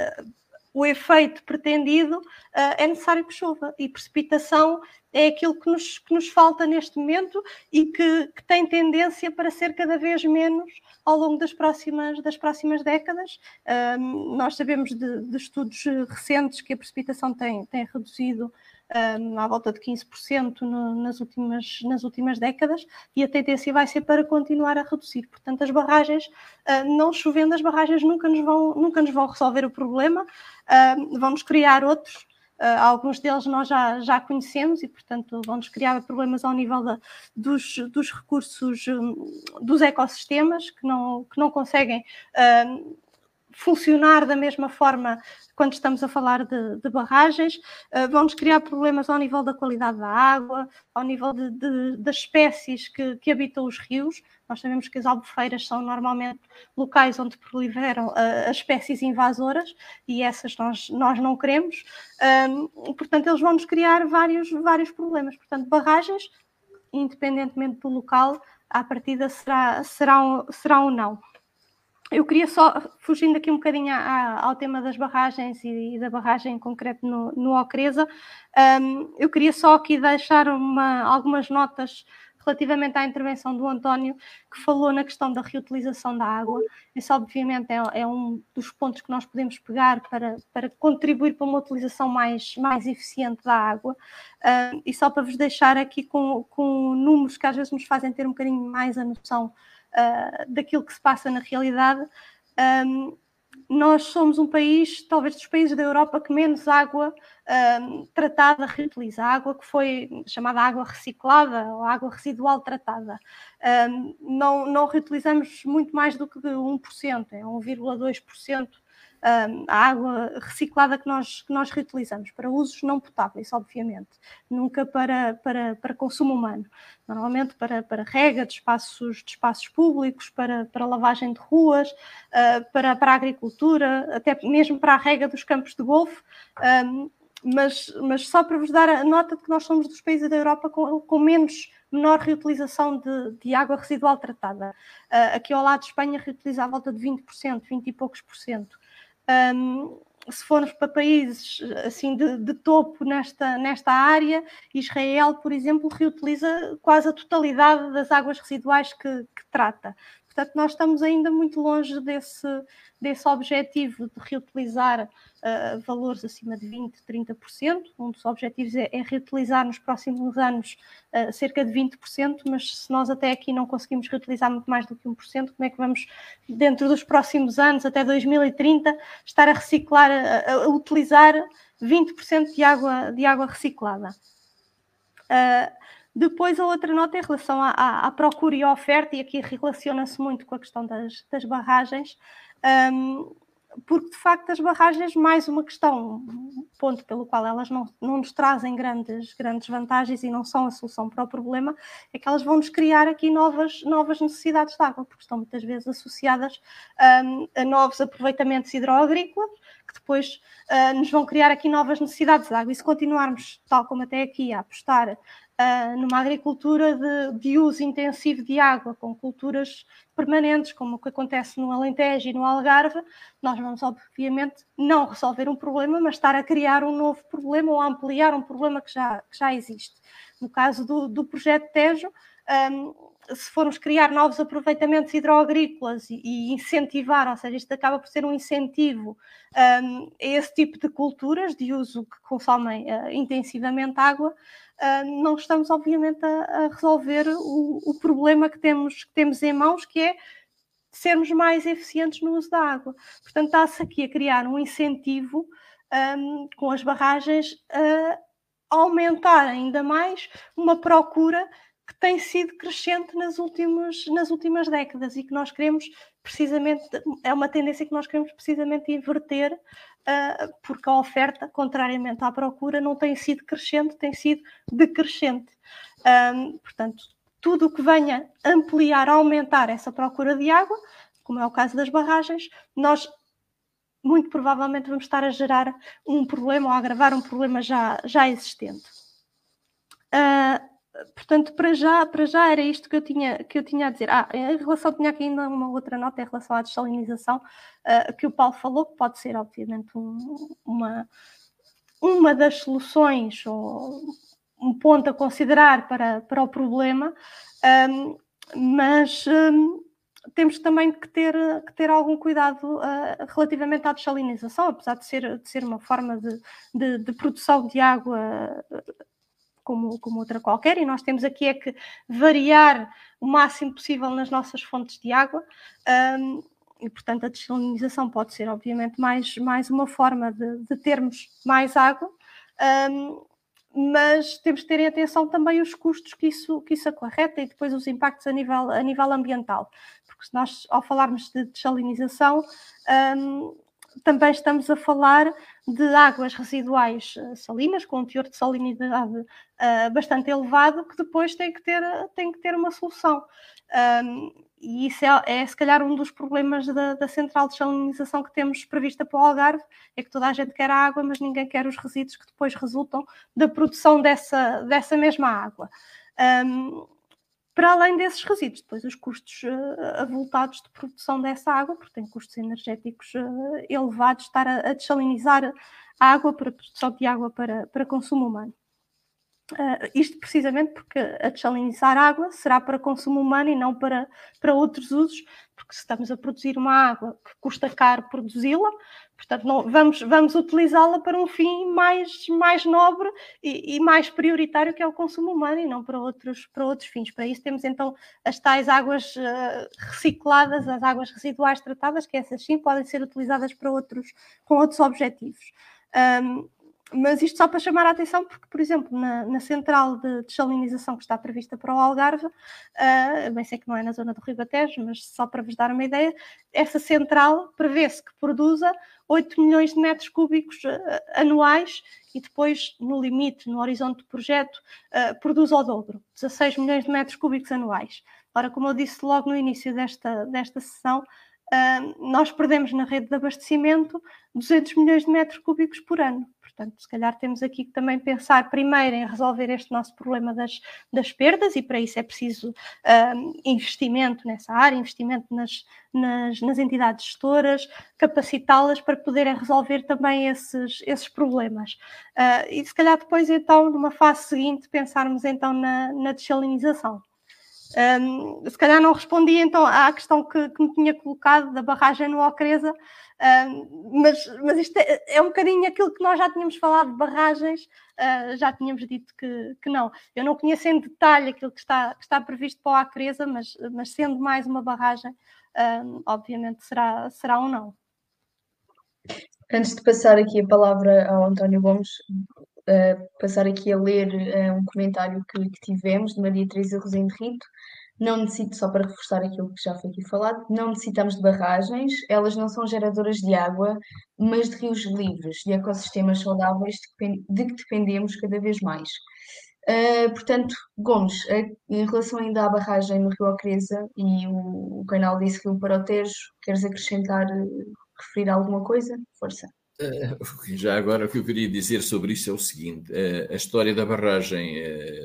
o efeito pretendido, uh, é necessário que chova. E precipitação é aquilo que nos, que nos falta neste momento e que, que, tem tendência para ser cada vez menos ao longo das próximas, das próximas décadas. Uh, nós sabemos de, de, estudos recentes que a precipitação tem, tem reduzido um, à volta de 15% no, nas, últimas, nas últimas décadas e a tendência vai ser para continuar a reduzir. Portanto, as barragens, uh, não chovendo, as barragens nunca nos vão, nunca nos vão resolver o problema, uh, vamos criar outros. Uh, alguns deles nós já, já conhecemos e, portanto, vão-nos criar problemas ao nível da, dos, dos recursos um, dos ecossistemas que não, que não conseguem uh, funcionar da mesma forma quando estamos a falar de, de barragens, uh, vão-nos criar problemas ao nível da qualidade da água, ao nível de, de, das espécies que, que, habitam os rios. Nós sabemos que as albufeiras são normalmente locais onde proliferam uh, as espécies invasoras e essas nós, nós não queremos. Um, portanto, eles vão-nos criar vários, vários problemas. Portanto, barragens, independentemente do local, à partida será, será, será ou não. Eu queria só, fugindo aqui um bocadinho à, ao tema das barragens e, e, da barragem em concreto no, no um, eu queria só aqui deixar uma, algumas notas relativamente à intervenção do António, que falou na questão da reutilização da água. Esse, obviamente, é, é um dos pontos que nós podemos pegar para, para contribuir para uma utilização mais, mais eficiente da água. Uh, e só para vos deixar aqui com, com números que às vezes nos fazem ter um bocadinho mais a noção uh, daquilo que se passa na realidade. Um, nós somos um país, talvez dos países da Europa, que menos água um, tratada reutiliza, água que foi chamada água reciclada ou água residual tratada. Um, não, não reutilizamos muito mais do que 1%, é 1,2% a água reciclada que nós, que nós reutilizamos para usos não potáveis, obviamente, nunca para, para, para consumo humano, normalmente para, para rega de espaços, de espaços públicos, para, para lavagem de ruas, uh, para, para a agricultura, até mesmo para a rega dos campos de golfe. Um, mas, mas só para vos dar a nota de que nós somos dos países da Europa com, com menos menor reutilização de, de água residual tratada. Uh, aqui ao lado de Espanha reutiliza à volta de 20%, 20 e poucos por cento. Um, se formos para países assim de, de, topo nesta, nesta área, Israel, por exemplo, reutiliza quase a totalidade das águas residuais que, que trata. Portanto, nós estamos ainda muito longe desse, desse objetivo de reutilizar uh, valores acima de 20%, 30%. Um dos objetivos é, é reutilizar nos próximos anos uh, cerca de 20%, mas se nós até aqui não conseguimos reutilizar muito mais do que 1%, como é que vamos, dentro dos próximos anos, até 2030, estar a reciclar, a, a utilizar 20% de água, de água reciclada? Uh, depois, a outra nota em relação à, à, à procura e à oferta, e aqui relaciona-se muito com a questão das, das barragens. Um, porque de facto as barragens, mais uma questão, um ponto pelo qual elas não, não nos trazem grandes, grandes vantagens e não são a solução para o problema, é que elas vão nos criar aqui novas, novas necessidades de água, porque estão muitas vezes associadas um, a novos aproveitamentos hidroagrícolas, que depois uh, nos vão criar aqui novas necessidades de água. E se continuarmos, tal como até aqui, a apostar uh, numa agricultura de, de, uso intensivo de água, com culturas permanentes, como o que acontece no Alentejo e no Algarve, nós vamos, obviamente, não resolver um problema, mas estar a criar um novo problema ou a ampliar um problema que já, que já existe. No caso do, do projeto Tejo, se formos criar novos aproveitamentos hidroagrícolas e, incentivar, ou seja, isto acaba por ser um incentivo um, a esse tipo de culturas de uso que consomem uh, intensivamente água, uh, não estamos, obviamente, a, a resolver o, o, problema que temos, que temos em mãos, que é sermos mais eficientes no uso da água. Portanto, está-se aqui a criar um incentivo um, com as barragens a aumentar ainda mais uma procura que tem sido crescente nas últimas, nas últimas décadas e que nós queremos precisamente, é uma tendência que nós queremos precisamente inverter, uh, porque a oferta, contrariamente à procura, não tem sido crescente, tem sido decrescente. Um, portanto, tudo o que venha ampliar, aumentar essa procura de água, como é o caso das barragens, nós muito provavelmente vamos estar a gerar um problema ou a agravar um problema já, já existente. Uh, portanto, para já, para já era isto que eu tinha, que eu tinha a dizer. Ah, em relação, tinha aqui ainda uma outra nota em relação à desalinização, uh, que o Paulo falou, que pode ser, obviamente, um, uma, uma das soluções ou um ponto a considerar para, para o problema, um, mas um, temos também que ter, que ter algum cuidado uh, relativamente à desalinização, apesar de ser, de ser uma forma de, de, de produção de água como, como outra qualquer, e nós temos aqui é que variar o máximo possível nas nossas fontes de água. Um, e, portanto, a desalinização pode ser, obviamente, mais, mais uma forma de, de termos mais água, um, mas temos que ter atenção também os custos que isso, que isso acarreta e depois os impactos a nível, a nível ambiental. Porque se nós, ao falarmos de desalinização, um, também estamos a falar de águas residuais eh, salinas, com um teor de salinidade uh, bastante elevado, que depois tem que ter, tem que ter uma solução. Um, e isso é, é, se calhar, um dos problemas da, da, central de salinização que temos prevista para o Algarve, é que toda a gente quer a água, mas ninguém quer os resíduos que depois resultam da produção dessa, dessa mesma água. Um, para além desses resíduos, depois os custos uh, avultados de produção dessa água, porque tem custos energéticos uh, elevados, estar a, a desalinizar a água para produção de água para, para consumo humano. Uh, isto precisamente porque a desalinizar água será para consumo humano e não para, para outros usos, porque se estamos a produzir uma água que custa caro produzi-la, portanto não, vamos, vamos utilizá-la para um fim mais, mais nobre e, e, mais prioritário que é o consumo humano e não para outros, para outros fins. Para isso temos então as tais águas uh, recicladas, as águas residuais tratadas, que essas sim podem ser utilizadas para outros, com outros objetivos. Um, mas isto só para chamar a atenção, porque, por exemplo, na, na central de desalinização que está prevista para o Algarve, uh, bem sei que não é na zona do Ribatejo, mas só para vos dar uma ideia, essa central prevê-se que produza 8 milhões de metros cúbicos uh, anuais e depois, no limite, no horizonte do projeto, uh, produz ao dobro, 16 milhões de metros cúbicos anuais. Ora, como eu disse logo no início desta, desta sessão, uh, nós perdemos na rede de abastecimento 200 milhões de metros cúbicos por ano. Portanto, se calhar temos aqui que também pensar primeiro em resolver este nosso problema das, das perdas, e para isso é preciso um, investimento nessa área, investimento nas, nas, nas entidades gestoras, capacitá-las para poderem resolver também esses, esses problemas. Uh, e se calhar depois, então, numa fase seguinte, pensarmos então na, na desalinização. Um, se calhar não respondi então à questão que, que me tinha colocado da barragem no Ocreza, um, mas, mas isto é, é, um bocadinho aquilo que nós já tínhamos falado de barragens, uh, já tínhamos dito que, que não. Eu não conheço em detalhe aquilo que está, que está previsto para o Acresa, mas, mas sendo mais uma barragem, um, obviamente será, será não. Antes de passar aqui a palavra ao António Gomes, uh, passar aqui a ler uh, um comentário que, que, tivemos de Maria Teresa Rosendo Rito, não necessito, só para reforçar aquilo que já foi aqui falado, não necessitamos de barragens, elas não são geradoras de água, mas de rios livres, de ecossistemas saudáveis de, que dependemos cada vez mais. Uh, portanto, Gomes, em relação ainda à barragem no Rio Ocreza e o, o canal disse Rio para o Tejo, queres acrescentar, uh, referir alguma coisa? Força. [LAUGHS] Já agora o que eu queria dizer sobre isso é o seguinte: a história da barragem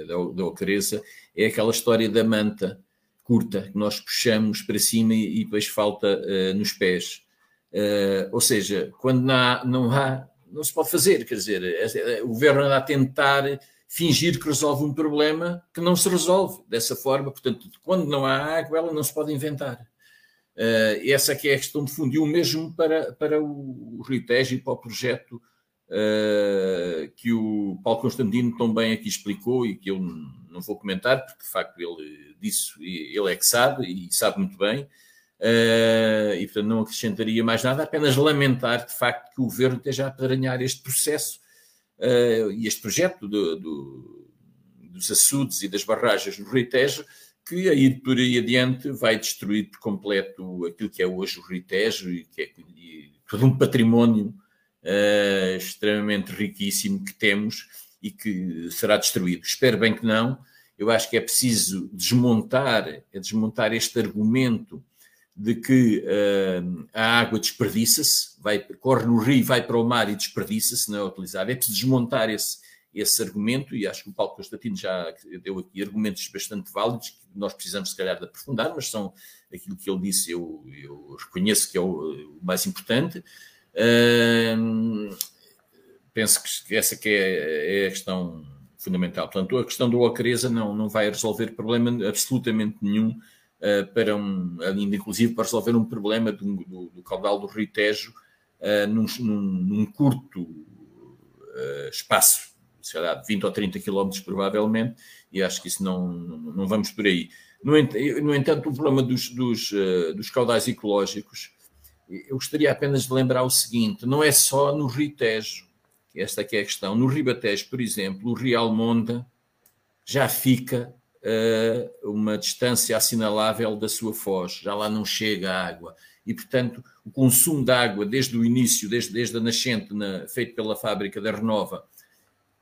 da Ocreza é aquela história da manta curta que nós puxamos para cima e depois falta nos pés. Ou seja, quando não há, não há, não se pode fazer, quer dizer, o governo anda a tentar fingir que resolve um problema que não se resolve dessa forma. Portanto, quando não há água, ela não se pode inventar. Uh, essa que é a questão de fundo. E o mesmo para, para o, Rio Tejo e para o projeto uh, que o Paulo Constantino tão bem aqui explicou e que eu não vou comentar, porque de facto ele disse, ele é que sabe e sabe muito bem. Uh, e portanto não acrescentaria mais nada, apenas lamentar de facto que o governo esteja a aparanhar este processo e este projeto do, do, dos açudes e das barragens no Rio Tejo, que a ir por aí adiante vai destruir por completo aquilo que é hoje o Rio Tejo e que é todo um património uh, extremamente riquíssimo que temos e que será destruído. Espero bem que não. Eu acho que é preciso desmontar, é desmontar este argumento de que uh, a água desperdiça-se, corre no rio, vai para o mar e desperdiça-se, não é utilizar. É preciso desmontar esse, esse argumento, e acho que o Paulo Constantino já deu aqui argumentos bastante válidos, nós precisamos, se calhar, de aprofundar, mas são aquilo que ele disse, eu, eu reconheço que é o, o mais importante. Uh, penso que essa que é, é, a questão fundamental. Portanto, a questão da Ocreza não, não vai resolver problema absolutamente nenhum uh, para um, ainda inclusive para resolver um problema do, do, do caudal do Rio Tejo uh, num, num, num, curto uh, espaço, lá, de 20 ou 30 quilómetros provavelmente, e acho que isso não, não, vamos por aí. No, entanto, o problema dos, dos, dos caudais ecológicos, eu gostaria apenas de lembrar o seguinte, não é só no Rio Tejo, esta é a questão. No Ribatejo, por exemplo, o Rio Almonda já fica uh, uma distância assinalável da sua foz, já lá não chega a água. E, portanto, o consumo de água desde o início, desde, desde a nascente na, feito pela fábrica da Renova,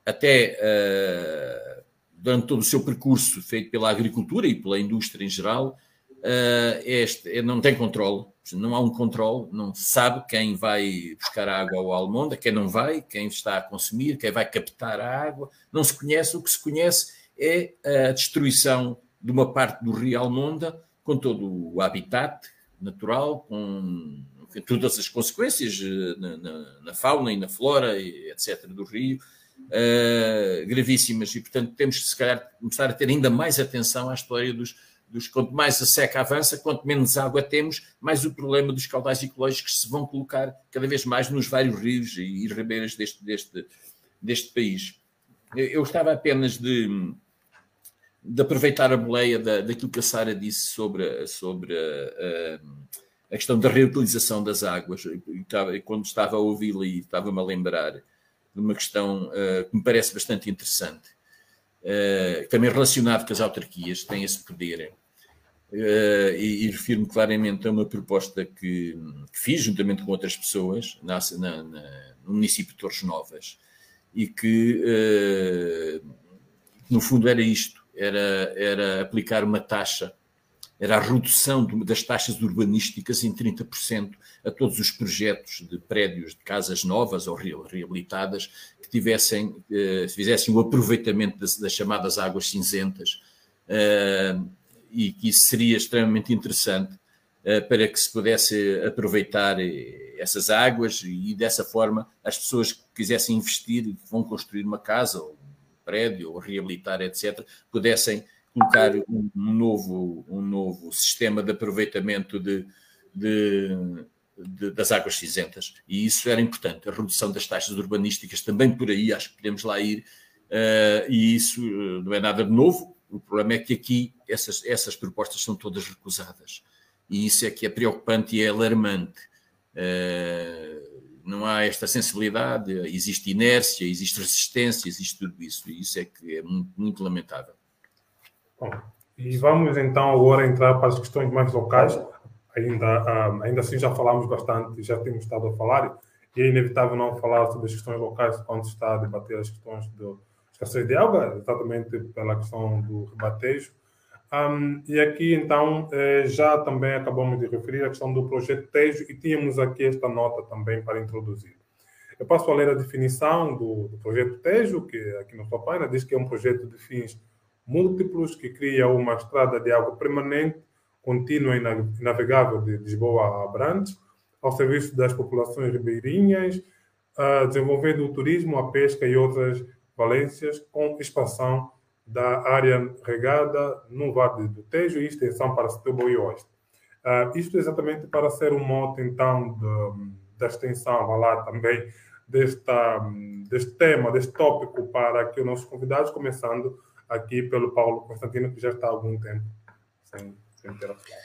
até uh, durante todo o seu percurso feito pela agricultura e pela indústria em geral, uh, este, é, não tem controle, não há um controle, não se sabe quem vai buscar a água ao Almonda, quem não vai, quem está a consumir, quem vai captar a água, não se conhece, o que se conhece é a destruição de uma parte do rio Almonda, com todo o habitat natural, com todas as consequências eh, na, na, na, fauna e na flora, etc., do rio, uh, gravíssimas. E, portanto, temos que, se calhar, começar a ter ainda mais atenção à história dos, dos. Quanto mais a seca avança, quanto menos água temos, mais o problema dos caudais ecológicos se vão colocar cada vez mais nos vários rios e, e ribeiras deste, deste, deste país. Eu estava apenas de de aproveitar a boleia da, daquilo que a Sara disse sobre, sobre a, a, a, questão da reutilização das águas. Quando estava a ouvi-la e estava-me a lembrar de uma questão uh, que me parece bastante interessante, uh, também relacionado com as autarquias, têm esse poder. Uh, e, e refiro-me claramente a uma proposta que, que, fiz juntamente com outras pessoas na, na, na, no município de Torres Novas e que, no fundo, era isto era, era aplicar uma taxa, era a redução das taxas urbanísticas em 30% a todos os projetos de prédios de casas novas ou reabilitadas que tivessem, eh, fizessem o aproveitamento das, das chamadas águas cinzentas eh, e que isso seria extremamente interessante eh, para que se pudesse aproveitar essas águas e dessa forma as pessoas que quisessem investir e vão construir uma casa ou prédio, ou reabilitar, etc., pudessem colocar um, novo, um novo sistema de aproveitamento de, de, de, das águas cinzentas. E isso era importante. A redução das taxas urbanísticas também por aí, acho que podemos lá ir. Uh, e isso uh, não é nada de novo. O problema é que aqui essas, essas propostas são todas recusadas. E isso é que é preocupante e é alarmante. Uh, não há esta sensibilidade, existe inércia, existe resistência, existe tudo isso, e isso é que é muito, muito lamentável. Bom, E vamos então agora entrar para as questões mais locais. Ainda, um, ainda assim já falamos bastante, já temos estado a falar, e é inevitável não falar sobre as questões locais quando se está a debater as questões do escassez de água, exatamente pela questão do rebatejo. Um, e aqui, então, eh, já também acabamos de referir a questão do projeto Tejo e tínhamos aqui esta nota também para introduzir. Eu passo a ler a definição do, do projeto Tejo, que aqui na sua página diz que é um projeto de fins múltiplos que cria uma estrada de água permanente, contínua e navegável de Lisboa a Abrantes, ao serviço das populações ribeirinhas, desenvolvendo o turismo, a pesca e outras valências, com expansão da área regada no Vale do Tejo e extensão para Setúbal e Oeste. Isto exatamente para ser um mote, então, da extensão, lá também, desta, deste tema, deste tópico para aqui os nossos convidados, começando aqui pelo Paulo Constantino, que já está há algum tempo sem, sem ter a falar.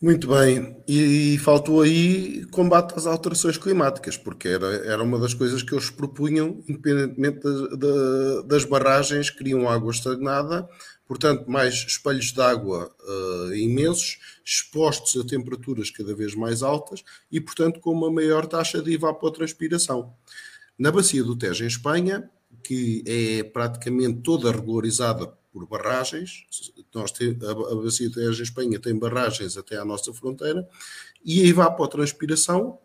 Muito bem, e, e, faltou aí combate às alterações climáticas, porque era, era uma das coisas que eles propunham, independentemente de, de, das barragens, queriam água estagnada, portanto, mais espelhos de água uh, imensos, expostos a temperaturas cada vez mais altas e, portanto, com uma maior taxa de evapotranspiração. Na bacia do Tejo, em Espanha, que é praticamente toda regularizada por barragens. Nós temos, a, bacia de Espanha tem barragens até à nossa fronteira e a evapotranspiração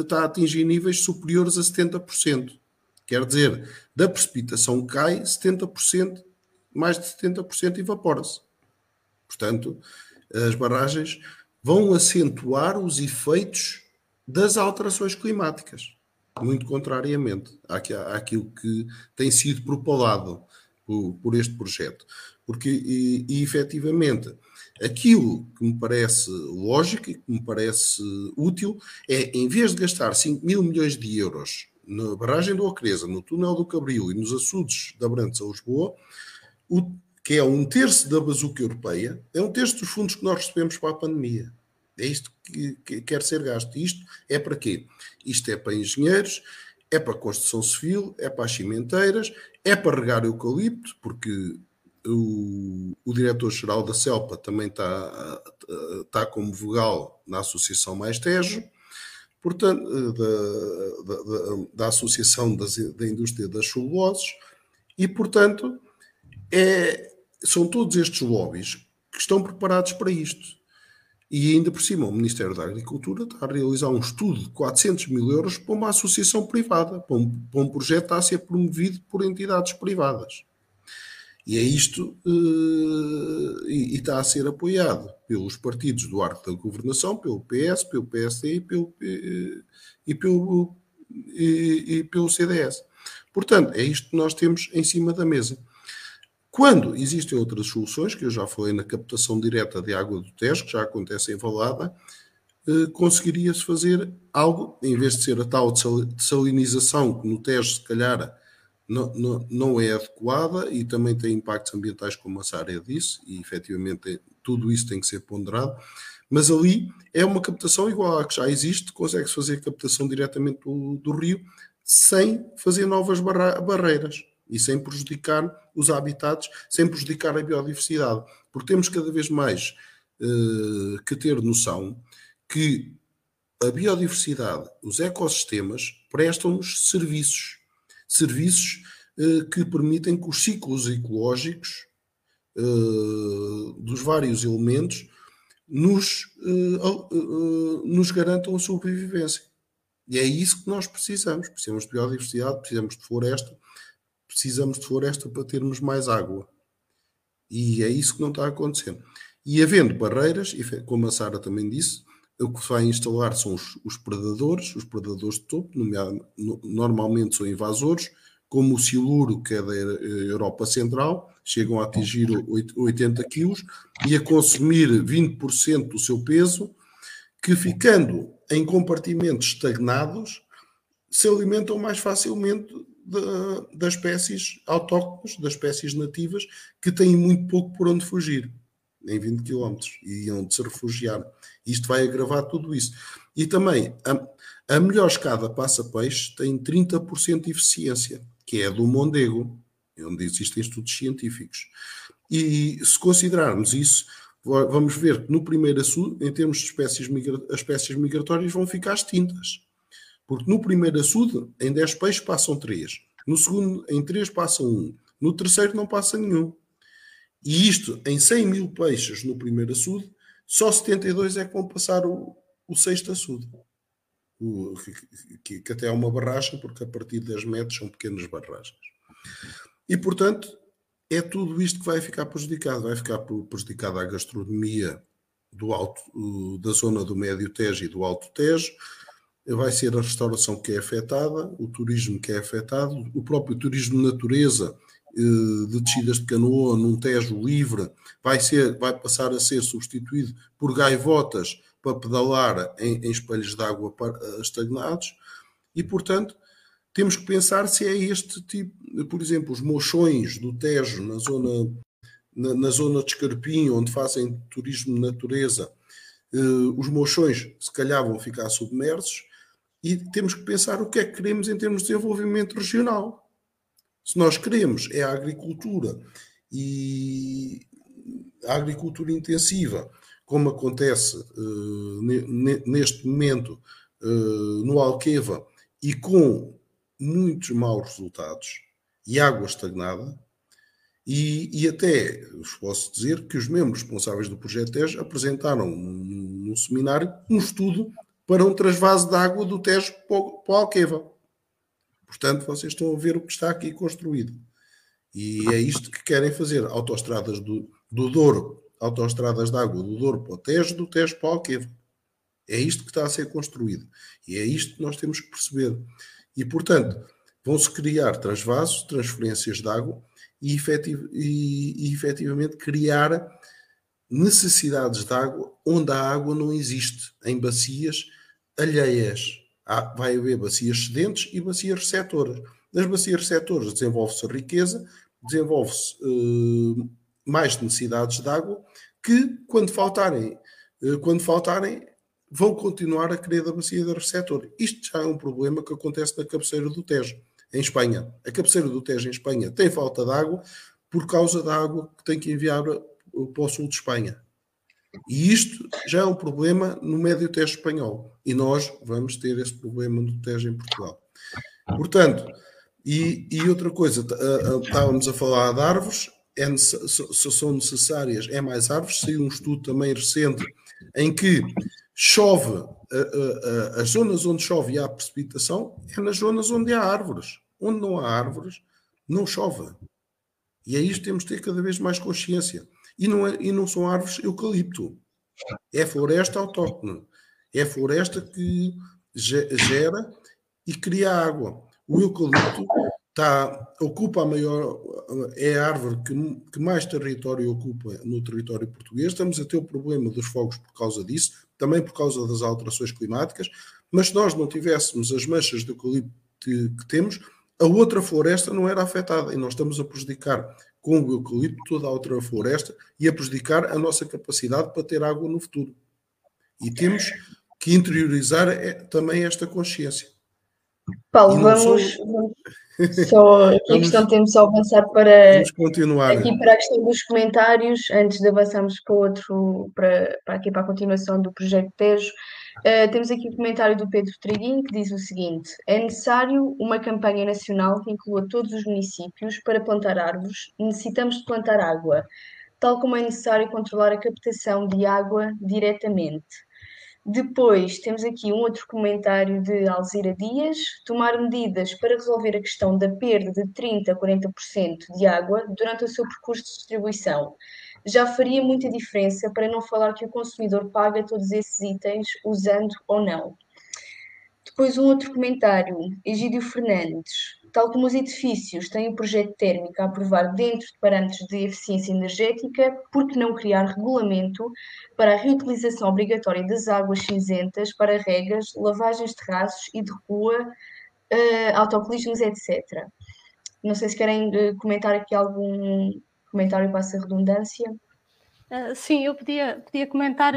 está a atingir níveis superiores a 70%. Quer dizer, da precipitação cai 70%, mais de 70% evapora-se. Portanto, as barragens vão acentuar os efeitos das alterações climáticas muito contrariamente àquilo que tem sido propalado por, este projeto. Porque, e, e efetivamente, aquilo que me parece lógico e que me parece útil é, em vez de gastar 5 mil milhões de euros na barragem do Ocreza, no túnel do Cabril e nos açudes da Brantes a Lisboa, o, que é um terço da bazuca europeia, é um terço dos fundos que nós recebemos para a pandemia. É isto que, que quer ser gasto. Isto é para quê? Isto é para engenheiros, é para construção civil, é para as cimenteiras, é para regar eucalipto, porque o, o diretor-geral da CELPA também está, está como vogal na Associação Mais Tejo, portanto, da, da, da Associação das, da Indústria das Celuloses, e, portanto, é, são todos estes lobbies que estão preparados para isto. E ainda por cima, o Ministério da Agricultura está a realizar um estudo de 400 mil euros para uma associação privada, para um, para um projeto a ser promovido por entidades privadas. E é isto, uh, e, e, está a ser apoiado pelos partidos do arco da governação, pelo PS, pelo PSD e pelo, e pelo, e, e pelo CDS. Portanto, é isto que nós temos em cima da mesa. Quando existem outras soluções, que eu já falei na captação direta de água do Tejo, que já acontece em Valada, eh, conseguiria-se fazer algo, em vez de ser a tal salinização, que no Tejo, se calhar, não, não, não é adequada e também tem impactos ambientais, como a Sária disse, e efetivamente tudo isso tem que ser ponderado, mas ali é uma captação igual à que já existe, consegue-se fazer captação diretamente do, do rio, sem fazer novas barra barreiras e sem prejudicar os habitats, sem prejudicar a biodiversidade. Porque temos cada vez mais uh, que ter noção que a biodiversidade, os ecossistemas, prestam-nos serviços. Serviços uh, que permitem que os ciclos ecológicos uh, dos vários elementos nos, nos garantam a sobrevivência. E é isso que nós precisamos. Precisamos de biodiversidade, precisamos de floresta, precisamos de floresta para termos mais água. E é isso que não está acontecendo. E havendo barreiras, como a Sara também disse, o que vai instalar são os, os predadores, os predadores de topo, normalmente são invasores, como o siluro, que é da Europa Central, chegam a atingir 80 quilos e a consumir 20% do seu peso, que ficando em compartimentos estagnados, se alimentam mais facilmente das espécies autóctones, das espécies nativas, que têm muito pouco por onde fugir, em 20 km, e onde se refugiar. Isto vai agravar tudo isso. E também, a, a melhor escada passa-peixe tem 30% de eficiência, que é a do Mondego, onde existem estudos científicos. E se considerarmos isso, vamos ver que no primeiro açude, em termos de espécies, as espécies migratórias vão ficar extintas. Porque no primeiro açude, em 10 peixes passam 3. No segundo, em 3 passam 1. No terceiro não passa nenhum. E isto, em 100 mil peixes no primeiro açude, só 72 é que vão passar o, o sexto açude. O, que, que, até é uma barragem, porque a partir 10 metros são pequenas barragens. E, portanto, é tudo isto que vai ficar prejudicado. Vai ficar prejudicada a gastronomia do alto, da zona do Médio Tejo e do Alto Tejo, vai ser a restauração que é afetada, o turismo que é afetado, o próprio turismo de natureza eh, de descidas de canoa num Tejo livre vai, ser, vai passar a ser substituído por gaivotas para pedalar em, em espelhos de água eh, estagnados. E, portanto, temos que pensar se é este tipo, por exemplo, os mochões do Tejo na zona, na, na zona de Escarpinho, onde fazem turismo de natureza, eh, os mochões se calhar vão ficar submersos e temos que pensar o que é que queremos em termos de desenvolvimento regional. Se nós queremos é a agricultura e a agricultura intensiva, como acontece uh, neste momento uh, no Alqueva, e com muitos maus resultados e água estagnada, e, e, até vos posso dizer que os membros responsáveis do projeto Tejo apresentaram num seminário um estudo para um trasvase de água do Tejo para o Alqueva. Portanto, vocês estão a ver o que está aqui construído. E é isto que querem fazer. Autoestradas do, do Douro, autoestradas de água do Douro para o Tejo, do Tejo para o Alqueva. É isto que está a ser construído. E é isto que nós temos que perceber. E, portanto, vão-se criar transvasos, transferências de água e, efetiv e, e efetivamente criar necessidades de água onde a água não existe, em bacias alheias há, vai haver bacias sedentes e bacias receptoras. Nas bacias receptoras desenvolve-se riqueza, desenvolve-se uh, mais necessidades de água que, quando faltarem, uh, quando faltarem, vão continuar a querer da bacia da receptor. Isto já é um problema que acontece na cabeceira do Tejo, em Espanha. A cabeceira do Tejo, em Espanha, tem falta de água por causa da água que tem que enviar para o sul de Espanha. E isto já é um problema no médio Tejo espanhol. E nós vamos ter esse problema no Tejo em Portugal. Portanto, e, e outra coisa, estávamos a falar de árvores, é, se são necessárias, é mais árvores. Saiu um estudo também recente em que chove, as zonas onde chove e há precipitação é nas zonas onde há árvores. Onde não há árvores, não chove. E é isto que temos de ter cada vez mais consciência. E não, é, e não são árvores eucalipto. É floresta autóctone. É floresta que gera e cria água. O eucalipto tá, ocupa a maior, é a árvore que, que mais território ocupa no território português. Estamos a ter o problema dos fogos por causa disso, também por causa das alterações climáticas. Mas se nós não tivéssemos as manchas de eucalipto que, que temos, a outra floresta não era afetada e nós estamos a prejudicar com o eucalipto toda a outra floresta e a prejudicar a nossa capacidade para ter água no futuro. E temos que interiorizar é, também esta consciência. Paulo, vamos, vamos, só [LAUGHS] aqui a questão temos só avançar para vamos continuar. aqui para a questão dos comentários, antes de avançarmos para outro, para, para aqui para a continuação do projeto Tejo. Uh, temos aqui o comentário do Pedro Triguinho que diz o seguinte: é necessário uma campanha nacional que inclua todos os municípios para plantar árvores. Necessitamos de plantar água, tal como é necessário controlar a captação de água diretamente. Depois temos aqui um outro comentário de Alzira Dias: tomar medidas para resolver a questão da perda de 30% a 40% de água durante o seu percurso de distribuição já faria muita diferença, para não falar que o consumidor paga todos esses itens usando ou não. Depois um outro comentário, Egídio Fernandes. Tal como os edifícios têm um projeto térmico a aprovar dentro de parâmetros de eficiência energética, por que não criar regulamento para a reutilização obrigatória das águas cinzentas para regas, lavagens de terraços e de rua, uh, autocolismos, etc. Não sei se querem uh, comentar aqui algum, comentário passa redundância. Uh, sim, eu podia, podia comentar,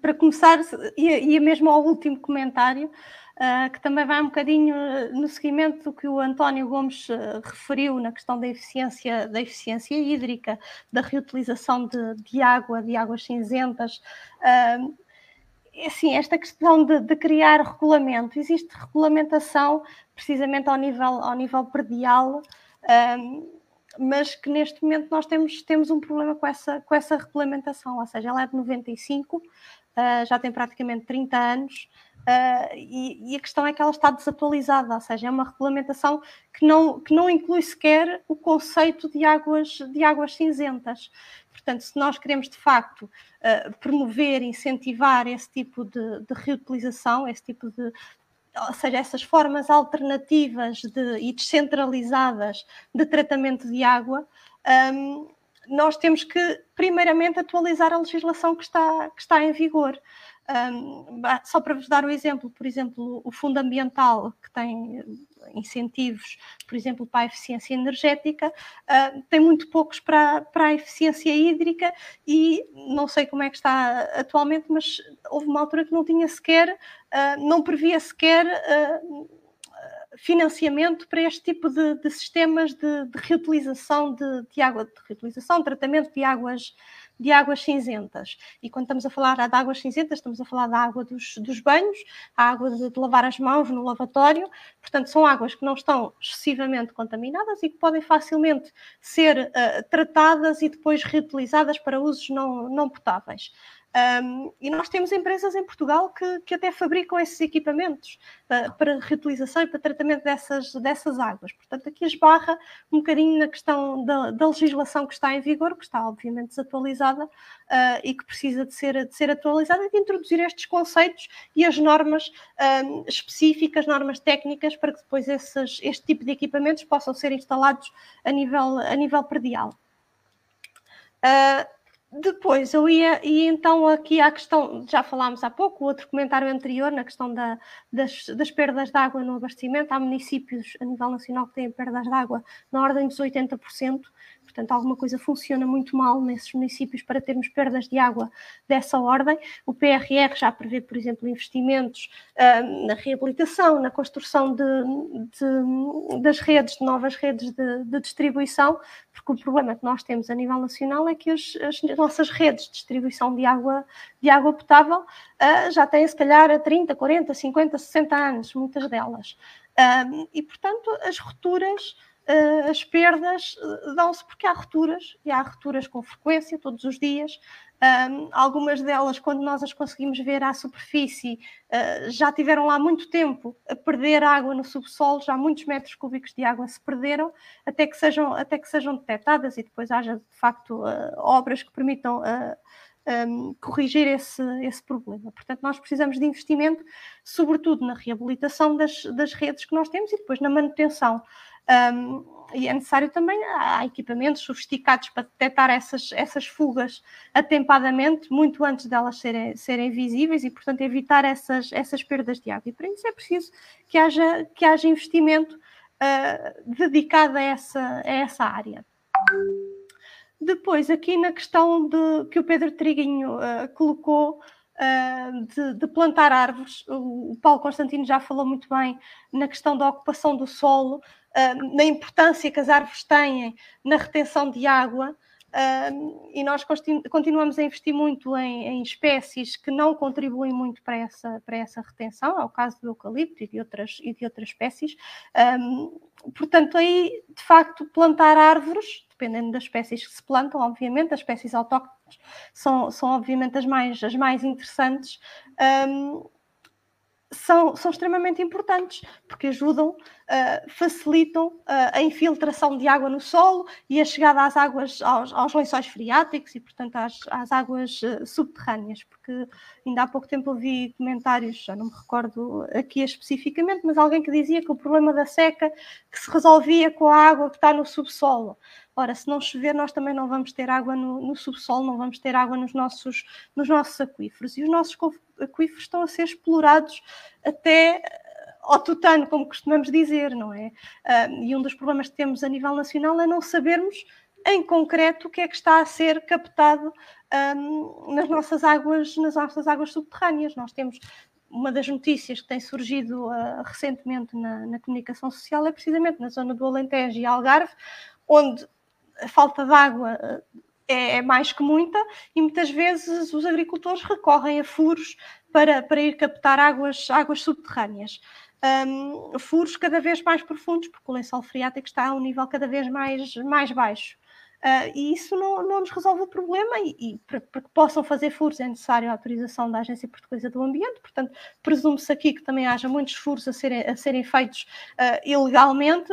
para começar, ia, ia mesmo ao último comentário, uh, que também vai um bocadinho no seguimento do que o António Gomes uh, referiu na questão da eficiência, da eficiência hídrica, da reutilização de, de água, de águas cinzentas. Uh, assim, esta questão de, de, criar regulamento, existe regulamentação precisamente ao nível, ao nível predial, um, mas que neste momento nós temos, temos um problema com essa, com essa regulamentação, ou seja, ela é de 95, uh, já tem praticamente 30 anos, Uh, e, e, a questão é que ela está desatualizada, ou seja, é uma regulamentação que não, que não inclui sequer o conceito de águas, de águas cinzentas. Portanto, se nós queremos de facto uh, promover, incentivar esse tipo de, de, reutilização, esse tipo de. Ou seja, essas formas alternativas de, e descentralizadas de tratamento de água, um, nós temos que, primeiramente, atualizar a legislação que está, que está em vigor. Um, só para vos dar um exemplo, por exemplo, o Fundo Ambiental, que tem incentivos, por exemplo, para a eficiência energética, uh, tem muito poucos para, para a eficiência hídrica e não sei como é que está atualmente, mas houve uma altura que não tinha sequer, uh, não previa sequer. Uh, financiamento para este tipo de, de sistemas de, de reutilização de, de, água, de reutilização, tratamento de águas, de águas cinzentas. E quando estamos a falar de águas cinzentas, estamos a falar da água dos, dos banhos, a água de, de, lavar as mãos no lavatório. Portanto, são águas que não estão excessivamente contaminadas e que podem facilmente ser uh, tratadas e depois reutilizadas para usos não, não potáveis. Um, e nós temos empresas em Portugal que, que até fabricam esses equipamentos uh, para reutilização e para tratamento dessas, dessas águas. Portanto, aqui esbarra um bocadinho na questão da, da legislação que está em vigor, que está obviamente desatualizada uh, e que precisa de ser, de ser atualizada e de introduzir estes conceitos e as normas um, específicas, normas técnicas, para que depois esses, este tipo de equipamentos possam ser instalados a nível, a nível predial. Uh, depois eu ia, e então aqui a questão, já falámos há pouco, o outro comentário anterior, na questão da, das, das perdas de água no abastecimento. Há municípios a nível nacional que têm perdas de água na ordem dos 80%, Portanto, alguma coisa funciona muito mal nesses municípios para termos perdas de água dessa ordem. O PRR já prevê, por exemplo, investimentos uh, na reabilitação, na construção de, de, das redes, de novas redes de, de, distribuição, porque o problema que nós temos a nível nacional é que as, as nossas redes de distribuição de água, de água potável uh, já têm, se calhar, 30, 40, 50, 60 anos, muitas delas. Uh, e, portanto, as rupturas uh, as perdas uh, dão-se porque há rupturas, e há rupturas com frequência, todos os dias. Um, algumas delas, quando nós as conseguimos ver à superfície, uh, já tiveram lá muito tempo a perder água no subsolo, já muitos metros cúbicos de água se perderam, até que sejam, até que sejam detectadas e depois haja, de facto, obras que permitam um, corrigir esse, esse problema. Portanto, nós precisamos de investimento, sobretudo na reabilitação das, das redes que nós temos e depois na manutenção. Um, e é necessário também, há equipamentos sofisticados para detectar essas, essas fugas atempadamente, muito antes delas serem, serem visíveis e, portanto, evitar essas, essas perdas de água. E para isso é preciso que haja, que haja investimento uh, dedicado a essa, a essa área. Depois, aqui na questão de, que o Pedro Triguinho uh, colocou, Uh, de, de, plantar árvores. O, Paulo Constantino já falou muito bem na questão da ocupação do solo na importância que as árvores têm na retenção de água. E nós continuamos a investir muito em, em, espécies que não contribuem muito para essa, para essa retenção, é o caso do eucalipto e de outras, e de outras espécies. Um, portanto, aí, de facto, plantar árvores, dependendo das espécies que se plantam, obviamente, as espécies autóctones são, são obviamente as mais, as mais interessantes. Um, são, são extremamente importantes, porque ajudam, uh, facilitam uh, a infiltração de água no solo e a chegada às águas, aos, aos lençóis freáticos e, portanto, às, às águas uh, subterrâneas, porque ainda há pouco tempo ouvi comentários, já não me recordo aqui especificamente, mas alguém que dizia que o problema da seca que se resolvia com a água que está no subsolo. Ora, se não chover, nós também não vamos ter água no, no subsolo, não vamos ter água nos nossos, nos nossos aquíferos. E os nossos aquíferos estão a ser explorados até eh, ao tutano, como costumamos dizer, não é? Uh, e um dos problemas que temos a nível nacional é não sabermos em concreto o que é que está a ser captado um, nas nossas águas, nas nossas águas subterrâneas. Nós temos uma das notícias que tem surgido uh, recentemente na, na, comunicação social é precisamente na zona do Alentejo e Algarve, onde a falta de água uh, é, é, mais que muita e muitas vezes os agricultores recorrem a furos para, para ir captar águas, águas subterrâneas. Um, furos cada vez mais profundos, porque o lençol freático está a um nível cada vez mais, mais baixo. Uh, e isso não, não nos resolve o problema e, e para, para, que possam fazer furos é necessário a autorização da Agência Portuguesa do Ambiente, portanto, presume-se aqui que também haja muitos furos a serem, a serem feitos uh, ilegalmente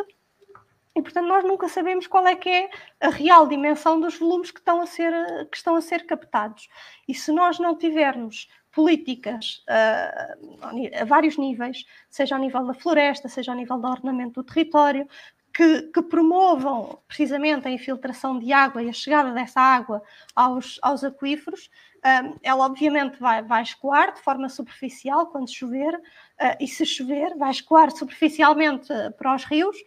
e, portanto, nós nunca sabemos qual é que é a real dimensão dos volumes que estão a ser, que estão a ser captados. E se nós não tivermos políticas uh, a vários níveis, seja ao nível da floresta, seja ao nível do ordenamento do território, que, que, promovam precisamente a infiltração de água e a chegada dessa água aos, aos aquíferos, um, ela obviamente vai, vai escoar de forma superficial quando chover, uh, e se chover, vai escoar superficialmente para os rios.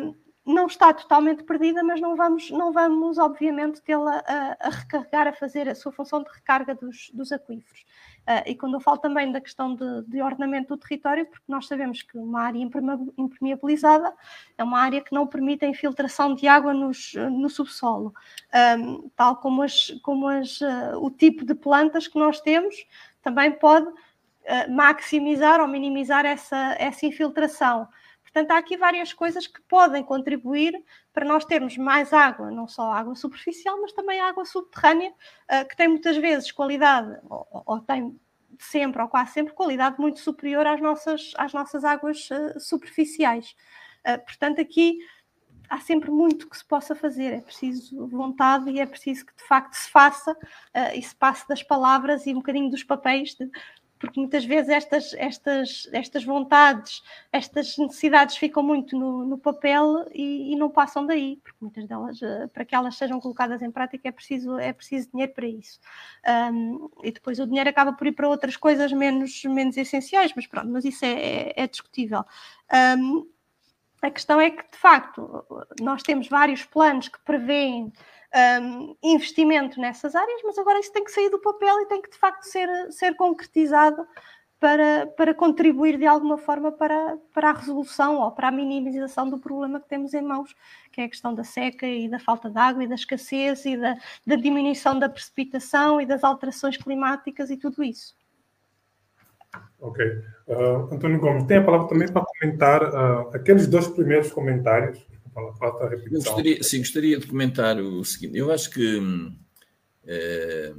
Um, não está totalmente perdida, mas não vamos, não vamos obviamente, tê-la a, a, recarregar, a fazer a sua função de recarga dos, dos aquíferos. Uh, e quando eu falo também da questão de, de, ordenamento do território, porque nós sabemos que uma área impermeabilizada é uma área que não permite a infiltração de água nos, no subsolo, um, tal como, as, como as, uh, o tipo de plantas que nós temos também pode uh, maximizar ou minimizar essa, essa infiltração. Portanto, há aqui várias coisas que podem contribuir para nós termos mais água, não só água superficial, mas também água subterrânea, uh, que tem muitas vezes qualidade, ou, ou, tem sempre, ou quase sempre, qualidade muito superior às nossas, às nossas águas uh, superficiais. Uh, portanto, aqui há sempre muito que se possa fazer, é preciso vontade e é preciso que de facto se faça uh, e se passe das palavras e um bocadinho dos papéis de porque muitas vezes estas, estas, estas vontades, estas necessidades ficam muito no, no papel e, e, não passam daí, porque muitas delas, eh, para que elas sejam colocadas em prática, é preciso, é preciso dinheiro para isso. Um, e depois o dinheiro acaba por ir para outras coisas menos, menos essenciais, mas pronto, mas isso é, é, é discutível. Um, a questão é que, de facto, nós temos vários planos que prevêem um, investimento nessas áreas, mas agora isso tem que sair do papel e tem que de facto ser, ser concretizado para, para contribuir de alguma forma para, para a resolução ou para a minimização do problema que temos em mãos, que é a questão da seca e da falta de água e da escassez e da, da diminuição da precipitação e das alterações climáticas e tudo isso. Ok. Uh, Antônio Gomes, tem a palavra também para comentar uh, aqueles dois primeiros comentários falta repetição. Gostaria, sim, gostaria de comentar o seguinte. Eu acho que é,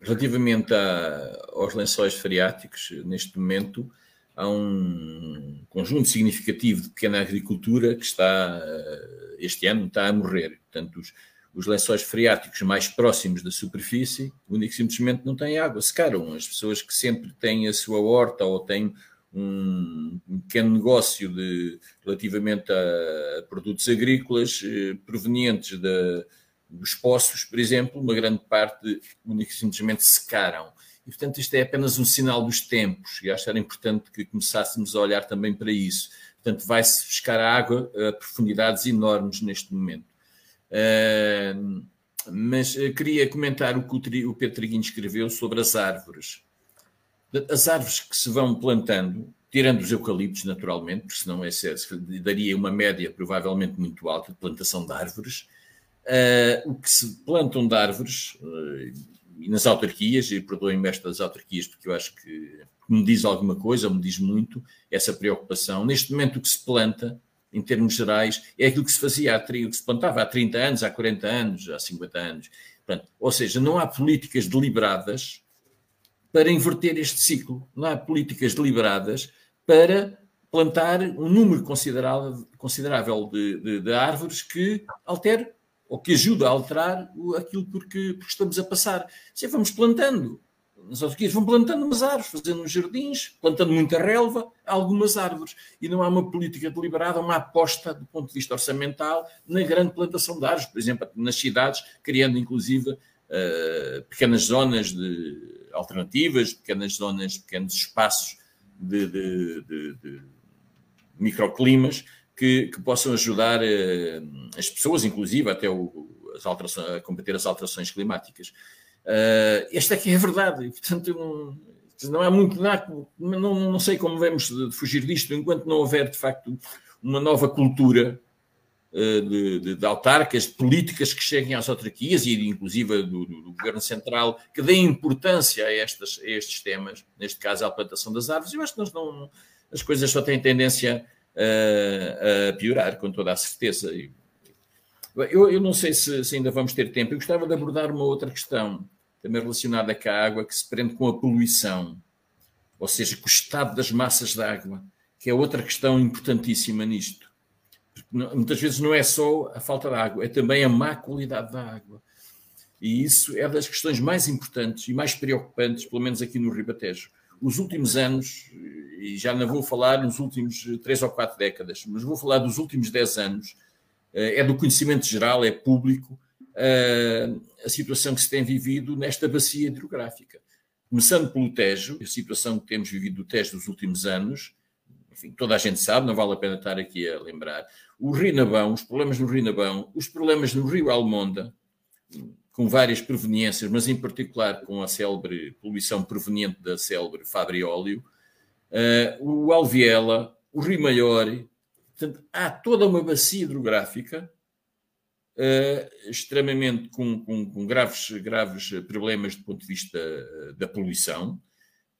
relativamente a, aos lençóis freáticos, neste momento, há um conjunto significativo de pequena agricultura que está, eh, este ano, está a morrer. Portanto, os, os lençóis freáticos mais próximos da superfície, único simplesmente não têm água, secaram. As pessoas que sempre têm a sua horta ou têm um, pequeno negócio de, relativamente a produtos agrícolas eh, provenientes de, dos poços, por exemplo, uma grande parte simplesmente secaram. E, portanto, isto é apenas um sinal dos tempos, e acho que era importante que começássemos a olhar também para isso. Portanto, vai-se buscar a água a profundidades enormes neste momento. Uh, mas uh, queria comentar o que o Pedro Triguinho escreveu sobre as árvores as árvores que se vão plantando, tirando os eucaliptos, naturalmente, porque senão é, daria uma média provavelmente muito alta de plantação de árvores. Uh, o que se plantam de árvores, uh, e nas autarquias, e perdoem-me estas autarquias, porque eu acho que me diz alguma coisa, me diz muito, essa preocupação. Neste momento, o que se planta, em termos gerais, é aquilo que se fazia, há, que se plantava há 30 anos, há 40 anos, há 50 anos. Portanto, ou seja, não há políticas deliberadas para inverter este ciclo. Não há políticas deliberadas para plantar um número considerável, considerável de, de, de, árvores que altere ou que ajude a alterar aquilo porque, porque estamos a passar. Se vamos plantando, nas autarquias vão plantando umas árvores, fazendo uns jardins, plantando muita relva, algumas árvores. E não há uma política deliberada, uma aposta do ponto de vista orçamental na grande plantação de árvores, por exemplo, nas cidades, criando inclusive uh, pequenas zonas de alternativas, pequenas zonas, pequenos espaços de, de, de, de microclimas que, que, possam ajudar uh, as pessoas, inclusive até o, as alterações, a combater as alterações climáticas. Uh, esta aqui é a verdade, e, portanto, um, Não há muito, não, não, não sei como vamos fugir disto enquanto não houver, de facto, uma nova cultura eh, de, de, de, autarcas, de políticas que cheguem às autarquias e inclusive do, do, do Governo Central, que deem importância a, estas, a, estes temas, neste caso à plantação das árvores. Eu acho que não, as coisas só têm tendência a, a piorar, com toda a certeza. Eu, eu não sei se, se, ainda vamos ter tempo. Eu gostava de abordar uma outra questão, também relacionada com a água, que se prende com a poluição, ou seja, com o estado das massas de água, que é outra questão importantíssima nisto muitas vezes não é só a falta de água, é também a má qualidade da água. E isso é das questões mais importantes e mais preocupantes, pelo menos aqui no Ribatejo. Os últimos anos, e já não vou falar nos últimos três ou quatro décadas, mas vou falar dos últimos dez anos, eh, é do conhecimento geral, é público, eh, a situação que se tem vivido nesta bacia hidrográfica. Começando pelo Tejo, a situação que temos vivido do Tejo nos últimos anos, enfim, toda a gente sabe, não vale a pena estar aqui a lembrar. O Rinabão, os problemas no Rinabão, os problemas no Rio Almonda, com várias proveniências, mas em particular com a célebre poluição proveniente da célebre Fabrióleo, uh, o Alviela, o Rio Maior, portanto, há toda uma bacia hidrográfica uh, extremamente com, com, com, graves, graves problemas do ponto de vista uh, da poluição,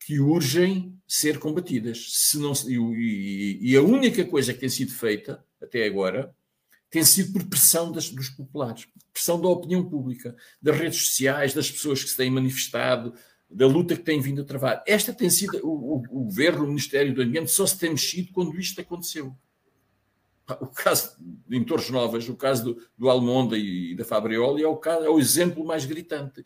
que urgem ser combatidas. Se não, e, e, a única coisa que tem sido feita até agora tem sido por pressão das, dos populares, pressão da opinião pública, das redes sociais, das pessoas que se têm manifestado, da luta que têm vindo a travar. Esta tem sido o, o, o governo, o Ministério do Ambiente só se tem mexido quando isto aconteceu. O caso em Torres Novas, o caso do, do Almonda e da Fabrioli é o, caso, é o exemplo mais gritante.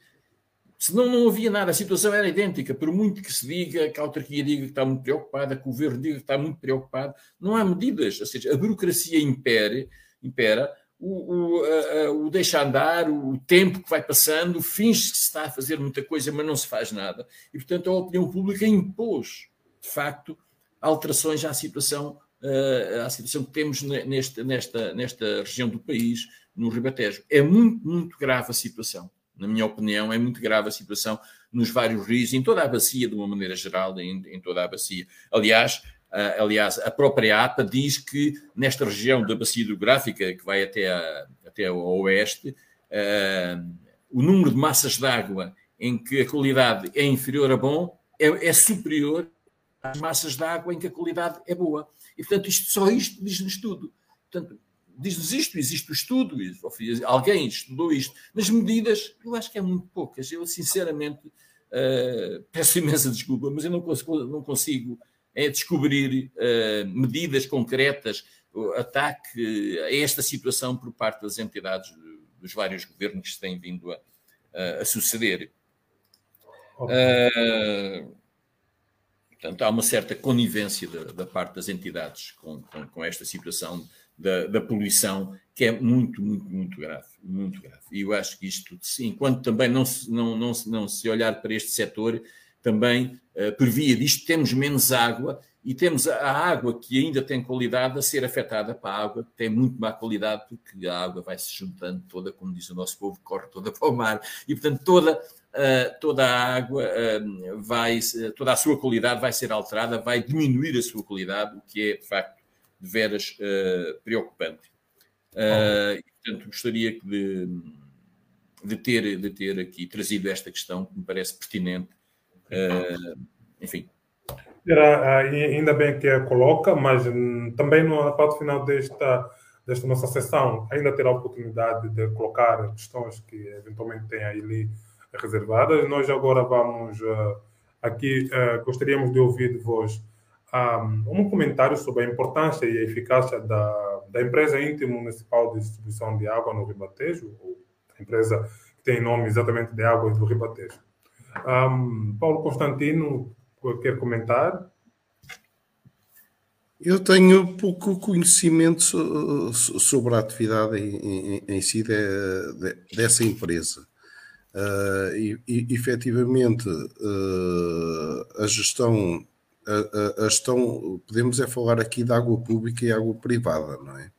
Senão não havia nada, a situação era idêntica. Por muito que se diga, que a autarquia diga que está muito preocupada, que o governo diga que está muito preocupado, não há medidas. Ou seja, a burocracia impere, impera, o, o, a, o deixa andar, o tempo que vai passando, finge que se está a fazer muita coisa, mas não se faz nada. E, portanto, a opinião pública impôs, de facto, alterações à situação, uh, à situação que temos nesta, nesta, nesta região do país, no Ribatejo. É muito, muito grave a situação na minha opinião, é muito grave a situação nos vários rios, em toda a bacia, de uma maneira geral, em, em toda a bacia. Aliás, uh, aliás, a própria APA diz que nesta região da bacia hidrográfica, que vai até, a, até ao oeste, uh, o número de massas de água em que a qualidade é inferior a bom é, é superior às massas de água em que a qualidade é boa. E, portanto, isto, só isto diz-nos tudo. Portanto, diz-nos isto, existe o estudo, alguém estudou isto, mas medidas, eu acho que é muito poucas. Eu, sinceramente, uh, peço imensa desculpa, mas eu não consigo, não consigo é, descobrir uh, medidas concretas, ataque a esta situação por parte das entidades dos vários governos que se têm vindo a, a suceder. Uh, portanto, há uma certa conivência da, da parte das entidades com, com, com esta situação da, da, poluição, que é muito, muito, muito grave, muito grave. E eu acho que isto, enquanto também não se, não, não, não se olhar para este setor, também uh, por via disto temos menos água e temos a, água que ainda tem qualidade a ser afetada para a água que tem muito má qualidade, porque a água vai se juntando toda, como diz o nosso povo, corre toda para o mar, e portanto toda, uh, toda a água uh, vai, toda a sua qualidade vai ser alterada, vai diminuir a sua qualidade, o que é de facto de veras uh, preocupante. Uh, e, portanto, gostaria de, de, ter, de ter aqui trazido esta questão que me parece pertinente. Uh, enfim. Era, ainda bem que a coloca, mas hum, também na parte final desta, desta nossa sessão ainda terá a oportunidade de colocar questões que eventualmente tem ali reservadas. Nós agora vamos aqui, gostaríamos de ouvir de vós um, comentário sobre a importância e a eficácia da, da empresa intermunicipal de distribuição de água no Ribatejo, a empresa que tem nome exatamente de Águas do Ribatejo. Um, Paulo Constantino, quer comentar? Eu tenho pouco conhecimento sobre a atividade em, si de, de, dessa empresa. Uh, e, e, efetivamente, uh, a gestão a, a, a podemos é falar aqui de água pública e água privada, não é?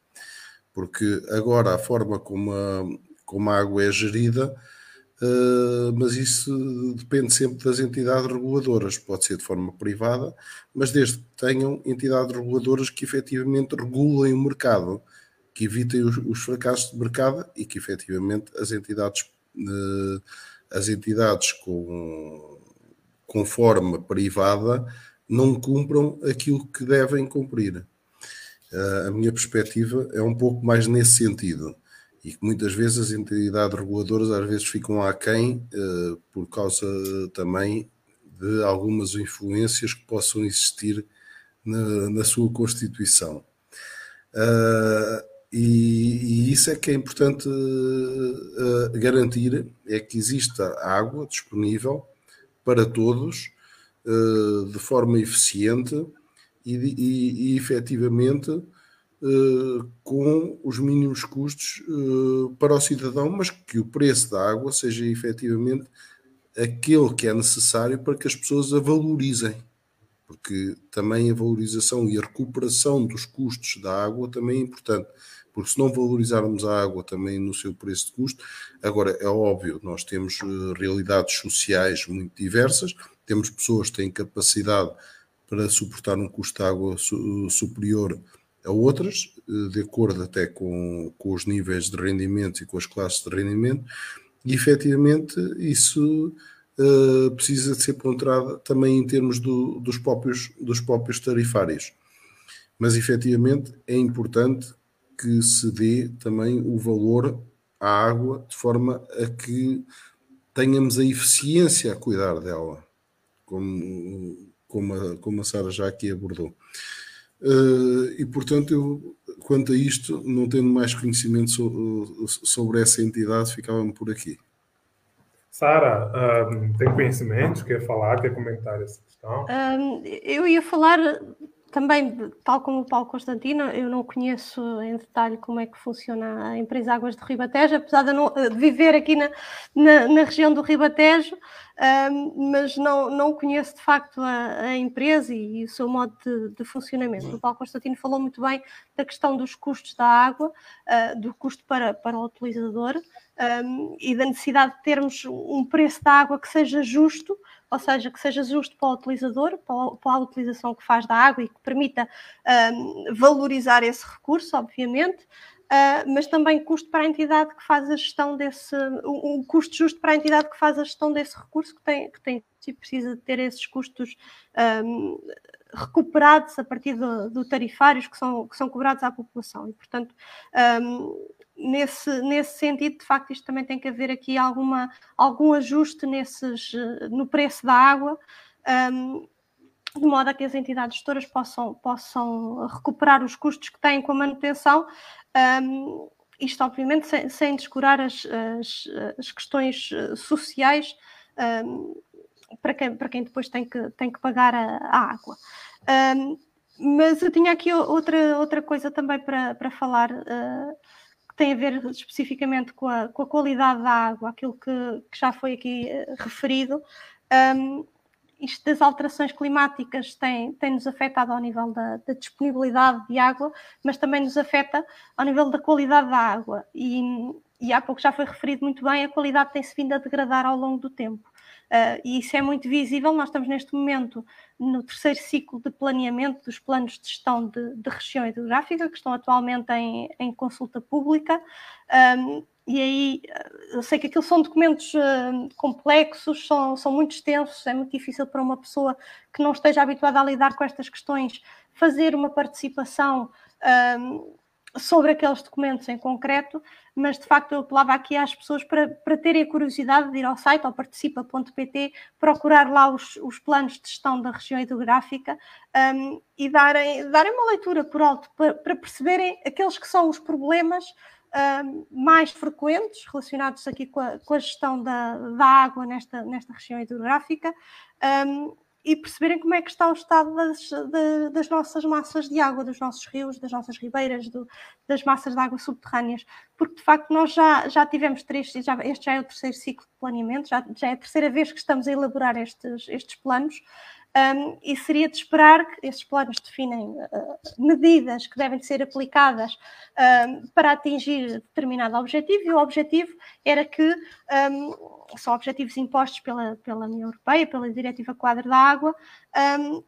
Porque agora a forma como a, como a água é gerida Uh, mas isso depende sempre das entidades reguladoras, pode ser de forma privada, mas desde que tenham entidades reguladoras que efetivamente regulem o mercado, que evitem os, os fracassos de mercado e que efetivamente as entidades, uh, as entidades com, com forma privada não cumpram aquilo que devem cumprir. Uh, a minha perspectiva é um pouco mais nesse sentido e que muitas vezes as entidades reguladoras às vezes ficam aquém uh, por causa também de algumas influências que possam existir na, na sua constituição. Uh, e, e, isso é que é importante uh, garantir, é que exista água disponível para todos de forma eficiente e, e, e efetivamente uh, com os mínimos custos uh, para o cidadão, mas que o preço da água seja efetivamente aquele que é necessário para que as pessoas a valorizem. Porque também a valorização e a recuperação dos custos da água também é importante. Porque se não valorizarmos a água também no seu preço de custo, agora é óbvio, nós temos uh, realidades sociais muito diversas, temos pessoas que têm capacidade para suportar um custo de água su superior a outras, eh, de acordo até com, com os níveis de rendimento e com as classes de rendimento, e efetivamente isso uh, precisa de ser ponderado também em termos do, dos, próprios, dos próprios tarifários. Mas efetivamente é importante que se dê também o valor à água de forma a que tenhamos a eficiência a cuidar dela, como, como a, como a Sara já aqui abordou. Uh, e portanto, eu, quanto a isto, não tendo mais conhecimento so, sobre essa entidade, ficava-me por aqui. Sara, um, tem conhecimentos? Quer falar? Quer comentar essa questão? Um, eu ia falar também, tal como o Paulo Constantino, eu não conheço em detalhe como é que funciona a empresa Águas de Ribatejo, apesar de, não, de viver aqui na, na, na, região do Ribatejo, um, mas não, não conheço de facto a, a empresa e, e, o seu modo de, de, funcionamento. O Paulo Constantino falou muito bem da questão dos custos da água, uh, do custo para, para o utilizador um, e da necessidade de termos um preço da água que seja justo ou seja, que seja justo para o utilizador, para a utilização que faz da água e que permita um, valorizar esse recurso, obviamente, uh, mas também custo para a entidade que faz a gestão desse, um, um, custo justo para a entidade que faz a gestão desse recurso, que tem, que tem e precisa ter esses custos um, recuperados a partir do, do, tarifários que são, que são cobrados à população. E, portanto, nesse, nesse sentido, de facto, isto também tem que haver aqui alguma, algum ajuste nesses, no preço da água, um, de modo a que as entidades gestoras possam, possam recuperar os custos que têm com a manutenção. Um, isto, obviamente, sem, sem descurar as, as, as questões eh, sociais um, para, quem, para quem depois tem que, tem que pagar a, a água. Um, mas eu tinha aqui outra, outra coisa também para, para falar. Uh, que tem a ver especificamente com a, com a qualidade da água, aquilo que, que já foi aqui uh, referido. Um, isto das alterações climáticas tem, tem nos afetado ao nível da, da, disponibilidade de água, mas também nos afeta ao nível da qualidade da água. E, e há pouco já foi referido muito bem, a qualidade tem-se vindo a degradar ao longo do tempo. Uh, e isso é muito visível. Nós estamos neste momento no terceiro ciclo de planeamento dos planos de gestão de, de região hidrográfica, que estão atualmente em, em consulta pública. Um, e aí, eu sei que aquilo são documentos uh, complexos, são, são muito extensos, é muito difícil para uma pessoa que não esteja habituada a lidar com estas questões fazer uma participação um, sobre aqueles documentos em concreto, mas de facto eu apelava aqui às pessoas para, para terem a curiosidade de ir ao site, ao participa.pt, procurar lá os, os planos de gestão da região hidrográfica um, e darem, darem uma leitura por alto para, para perceberem aqueles que são os problemas um, mais frequentes relacionados aqui com a, com a gestão da, da, água nesta, nesta região hidrográfica um, e perceberem como é que está o estado das, de, das nossas massas de água, dos nossos rios, das nossas ribeiras, do, das massas de água subterrâneas, porque de facto nós já, já tivemos três, já, este já é o terceiro ciclo de planeamento, já, já é a terceira vez que estamos a elaborar estes, estes planos, um, e seria de esperar que esses planos definem uh, medidas que devem ser aplicadas um, para atingir determinado objetivo, e o objetivo era que um, são objetivos impostos pela, pela União Europeia, pela Diretiva Quadro da Água,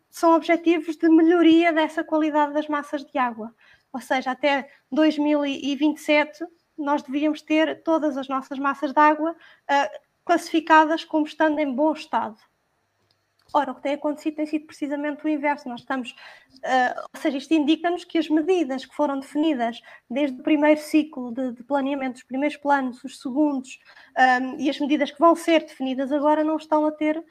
são objetivos de melhoria dessa qualidade das massas de água. Ou seja, até 2027 nós devíamos ter todas as nossas massas de água uh, classificadas como estando em bom estado. Ora, o que tem acontecido tem sido precisamente o inverso. Nós estamos, uh, ou seja, isto indica-nos que as medidas que foram definidas desde o primeiro ciclo de, de planeamento, os primeiros planos, os segundos, um, e as medidas que vão ser definidas agora não estão a ter uh,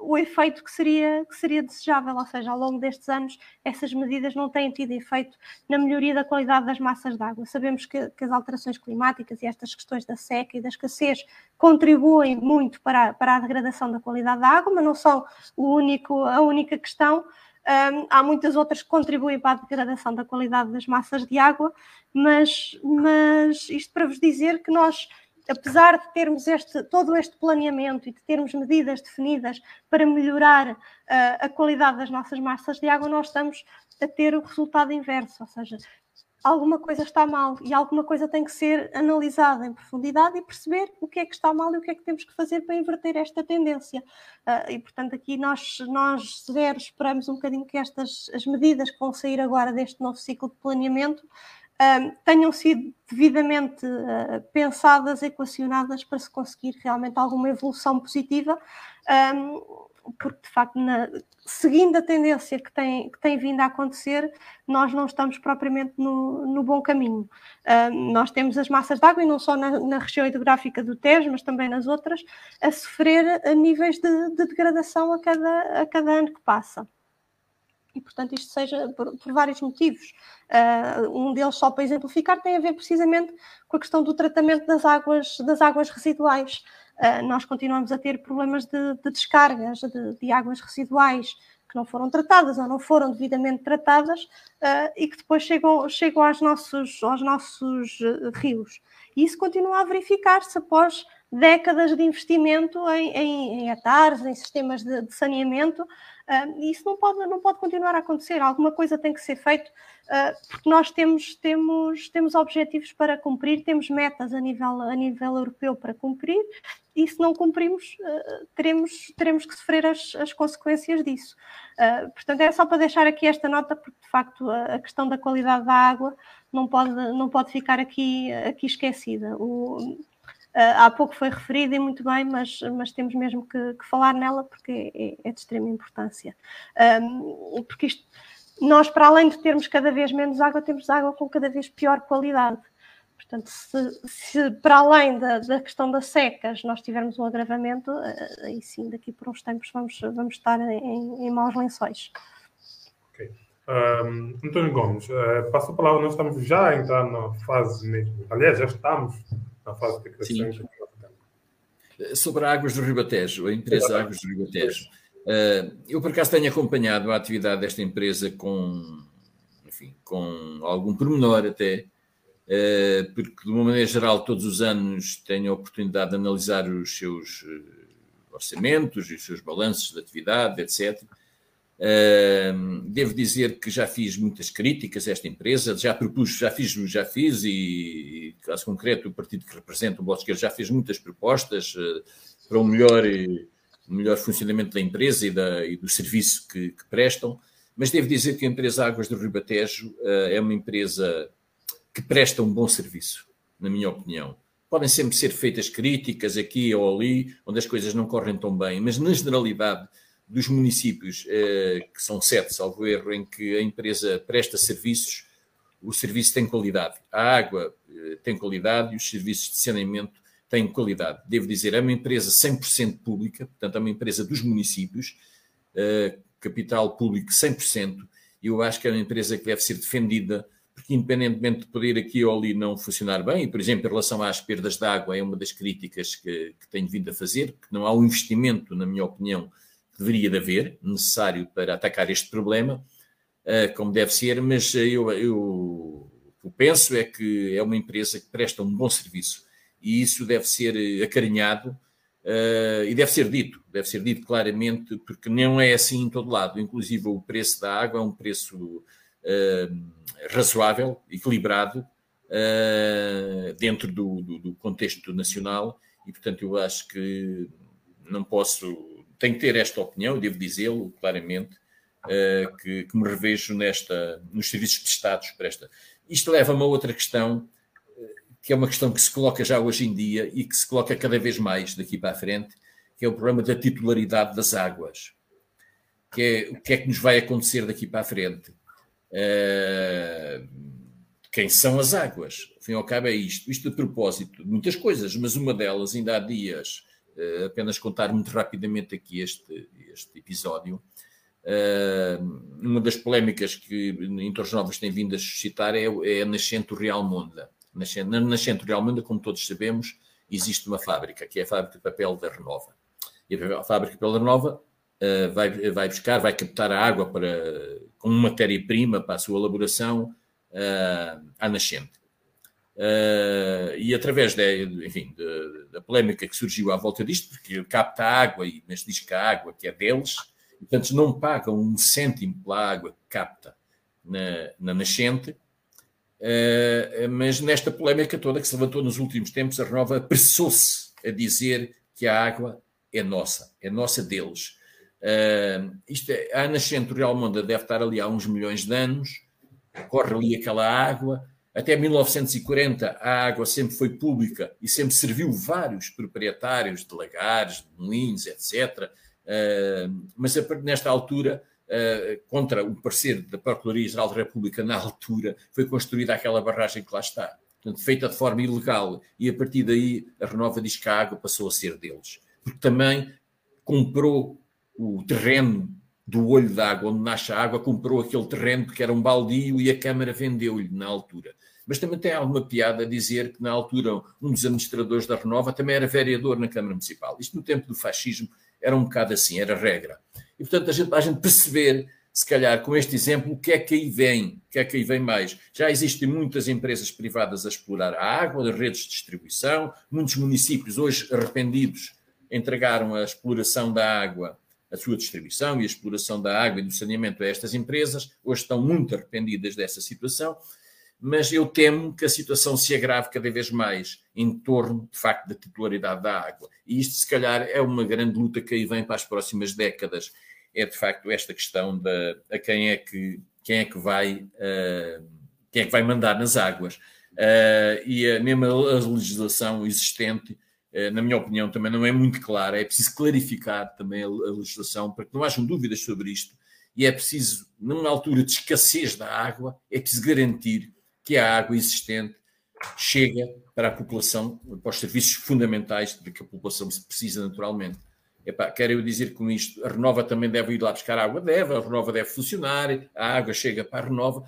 o efeito que seria, que seria desejável, ou seja, ao longo destes anos essas medidas não têm tido efeito na melhoria da qualidade das massas de água. Sabemos que, que as alterações climáticas e estas questões da seca e da escassez contribuem muito para, para a degradação da qualidade da água, mas não são o único, a única questão. Um, há muitas outras que contribuem para a degradação da qualidade das massas de água, mas, mas isto para vos dizer que nós apesar de termos este, todo este planeamento e de termos medidas definidas para melhorar uh, a qualidade das nossas massas de água, nós estamos a ter o resultado inverso, ou seja, alguma coisa está mal e alguma coisa tem que ser analisada em profundidade e perceber o que é que está mal e o que é que temos que fazer para inverter esta tendência. Uh, e, portanto, aqui nós, nós zero esperamos um bocadinho que estas as medidas que vão sair agora deste novo ciclo de planeamento tenham sido devidamente uh, pensadas, equacionadas para se conseguir realmente alguma evolução positiva, um, porque de facto, na, seguindo a tendência que tem, que tem vindo a acontecer, nós não estamos propriamente no, no bom caminho. Um, nós temos as massas de água, e não só na, na, região hidrográfica do Tejo, mas também nas outras, a sofrer a níveis de, de degradação a cada, a cada ano que passa e, portanto, isto seja por, por vários motivos. Uh, um deles, só para exemplificar, tem a ver precisamente com a questão do tratamento das águas, das águas residuais. Uh, nós continuamos a ter problemas de, de descargas de, de, águas residuais que não foram tratadas ou não foram devidamente tratadas uh, e que depois chegam, chegam aos nossos, aos nossos rios. E isso continua a verificar-se após décadas de investimento em, em, em atares, em sistemas de, de saneamento, e isso não pode, não pode continuar a acontecer. Alguma coisa tem que ser feito, uh, porque nós temos, temos, temos objetivos para cumprir, temos metas a nível, a nível europeu para cumprir, e se não cumprimos, uh, teremos, teremos que sofrer as, as consequências disso. portanto, é só para deixar aqui esta nota, porque de facto a, questão da qualidade da água não pode, não pode ficar aqui, aqui esquecida. O, ah, há pouco foi referida e muito bem, mas, mas temos mesmo que, que falar nela porque é, é de extrema importância. Um, porque isto, nós, para além de termos cada vez menos água, temos água com cada vez pior qualidade. Portanto, se, se para além da, da, questão das secas nós tivermos um agravamento, ah, aí sim, daqui por uns tempos vamos, vamos estar em, em maus lençóis. Ok. Um, António Gomes, uh, passo a palavra, nós estamos já a entrar na fase mesmo, aliás, já estamos na fase de crescimento. Sobre a Águas do Ribatejo, a empresa Exatamente. Águas do Ribatejo. Uh, eu, por acaso, tenho acompanhado a atividade desta empresa com, enfim, com algum pormenor até, uh, porque, de uma maneira geral, todos os anos tenho a oportunidade de analisar os seus uh, orçamentos e os seus balanços de atividade, etc devo dizer que já fiz muitas críticas a esta empresa, já propus, já fiz, já fiz, e, caso concreto, o partido que representa o Bloco Esquerdo já fez muitas propostas uh, para um melhor, um melhor funcionamento da empresa e, da, e do serviço que, que, prestam, mas devo dizer que a empresa Águas do Ribatejo uh, é uma empresa que presta um bom serviço, na minha opinião. Podem sempre ser feitas críticas aqui ou ali, onde as coisas não correm tão bem, mas na generalidade dos municípios, eh, que são sete, salvo erro, em que a empresa presta serviços, o serviço tem qualidade. A água eh, tem qualidade e os serviços de saneamento têm qualidade. Devo dizer, é uma empresa 100% pública, portanto, é uma empresa dos municípios, eh, capital público 100%, e eu acho que é uma empresa que deve ser defendida, porque independentemente de poder aqui ou ali não funcionar bem, e, por exemplo, em relação às perdas de água, é uma das críticas que, que tenho vindo a fazer, que não há um investimento, na minha opinião, que deveria de haver, necessário para atacar este problema, uh, como deve ser, mas eu, eu, que penso é que é uma empresa que presta um bom serviço e isso deve ser acarinhado Uh, e deve ser dito, deve ser dito claramente, porque não é assim em todo lado. Inclusive, o preço da água é um preço uh, razoável, equilibrado, uh, dentro do, do, do, contexto nacional, e portanto eu acho que não posso, tenho que ter esta opinião, devo dizê-lo claramente, que, que, me revejo nesta, nos serviços prestados para esta. Isto leva-me a outra questão, que é uma questão que se coloca já hoje em dia e que se coloca cada vez mais daqui para a frente, que é o problema da titularidade das águas. Que é, o que é que nos vai acontecer daqui para a frente? Uh, quem são as águas? Ao fim cabo é isto. Isto de propósito de muitas coisas, mas uma delas, ainda há dias, uh, apenas contar muito rapidamente aqui este, este episódio, uh, uma das polémicas que entre os novos têm vindo a suscitar é, é a nascente Real Monda na nascente de Almenda, como todos sabemos, existe uma fábrica, que é a fábrica de papel da Renova. E a fábrica de papel da Renova uh, vai, vai buscar, vai captar a água para, como matéria-prima para a sua elaboração uh, à nascente. Uh, e através de, enfim, de, da polémica que surgiu à volta disto, porque capta água, mas diz que a água que é deles, e, portanto não pagam um cêntimo pela água que capta na, na nascente, Uh, mas nesta polémica toda que se levantou nos últimos tempos, a Renova apressou-se a dizer que a água é nossa, é nossa deles. Uh, isto é, a nascente do Real Monda deve estar ali há uns milhões de anos, corre ali aquela água. Até 1940 a água sempre foi pública e sempre serviu vários proprietários de lagares, de moinhos, etc. Uh, mas nesta altura Uh, contra o parecer da Procuradoria-Geral da República na altura, foi construída aquela barragem que lá está. Portanto, feita de forma ilegal. E a partir daí a Renova diz que a água passou a ser deles. Porque também comprou o terreno do olho d'água, onde nasce a água, comprou aquele terreno porque era um baldio e a Câmara vendeu-lhe na altura. Mas também tem alguma piada dizer que na altura um dos administradores da Renova também era vereador na Câmara Municipal. Isto no tempo do fascismo era um bocado assim, era regra. E, portanto, a gente, a gente perceber, se calhar, com este exemplo, o que é que aí vem, o que é que aí vem mais. Já existem muitas empresas privadas a explorar a água, as redes de distribuição, muitos municípios hoje arrependidos entregaram a exploração da água, a sua distribuição e a exploração da água e do saneamento a estas empresas, hoje estão muito arrependidas dessa situação, mas eu temo que a situação se agrave cada vez mais em torno, de facto, da titularidade da água. E isto, se calhar, é uma grande luta que aí vem para as próximas décadas. É de facto esta questão da a quem é que quem é que vai uh, quem é que vai mandar nas águas. Uh, e a, mesmo a legislação existente na minha opinião também não é muito clara é preciso clarificar também a, a, legislação para que não hajam dúvidas sobre isto e é preciso numa altura de escassez da água é preciso garantir que a água existente chega para a população para os serviços fundamentais de que a população precisa naturalmente Epá, quero eu dizer com isto, a Renova também deve ir lá buscar água? Deve, a Renova deve funcionar, a água chega para a Renova.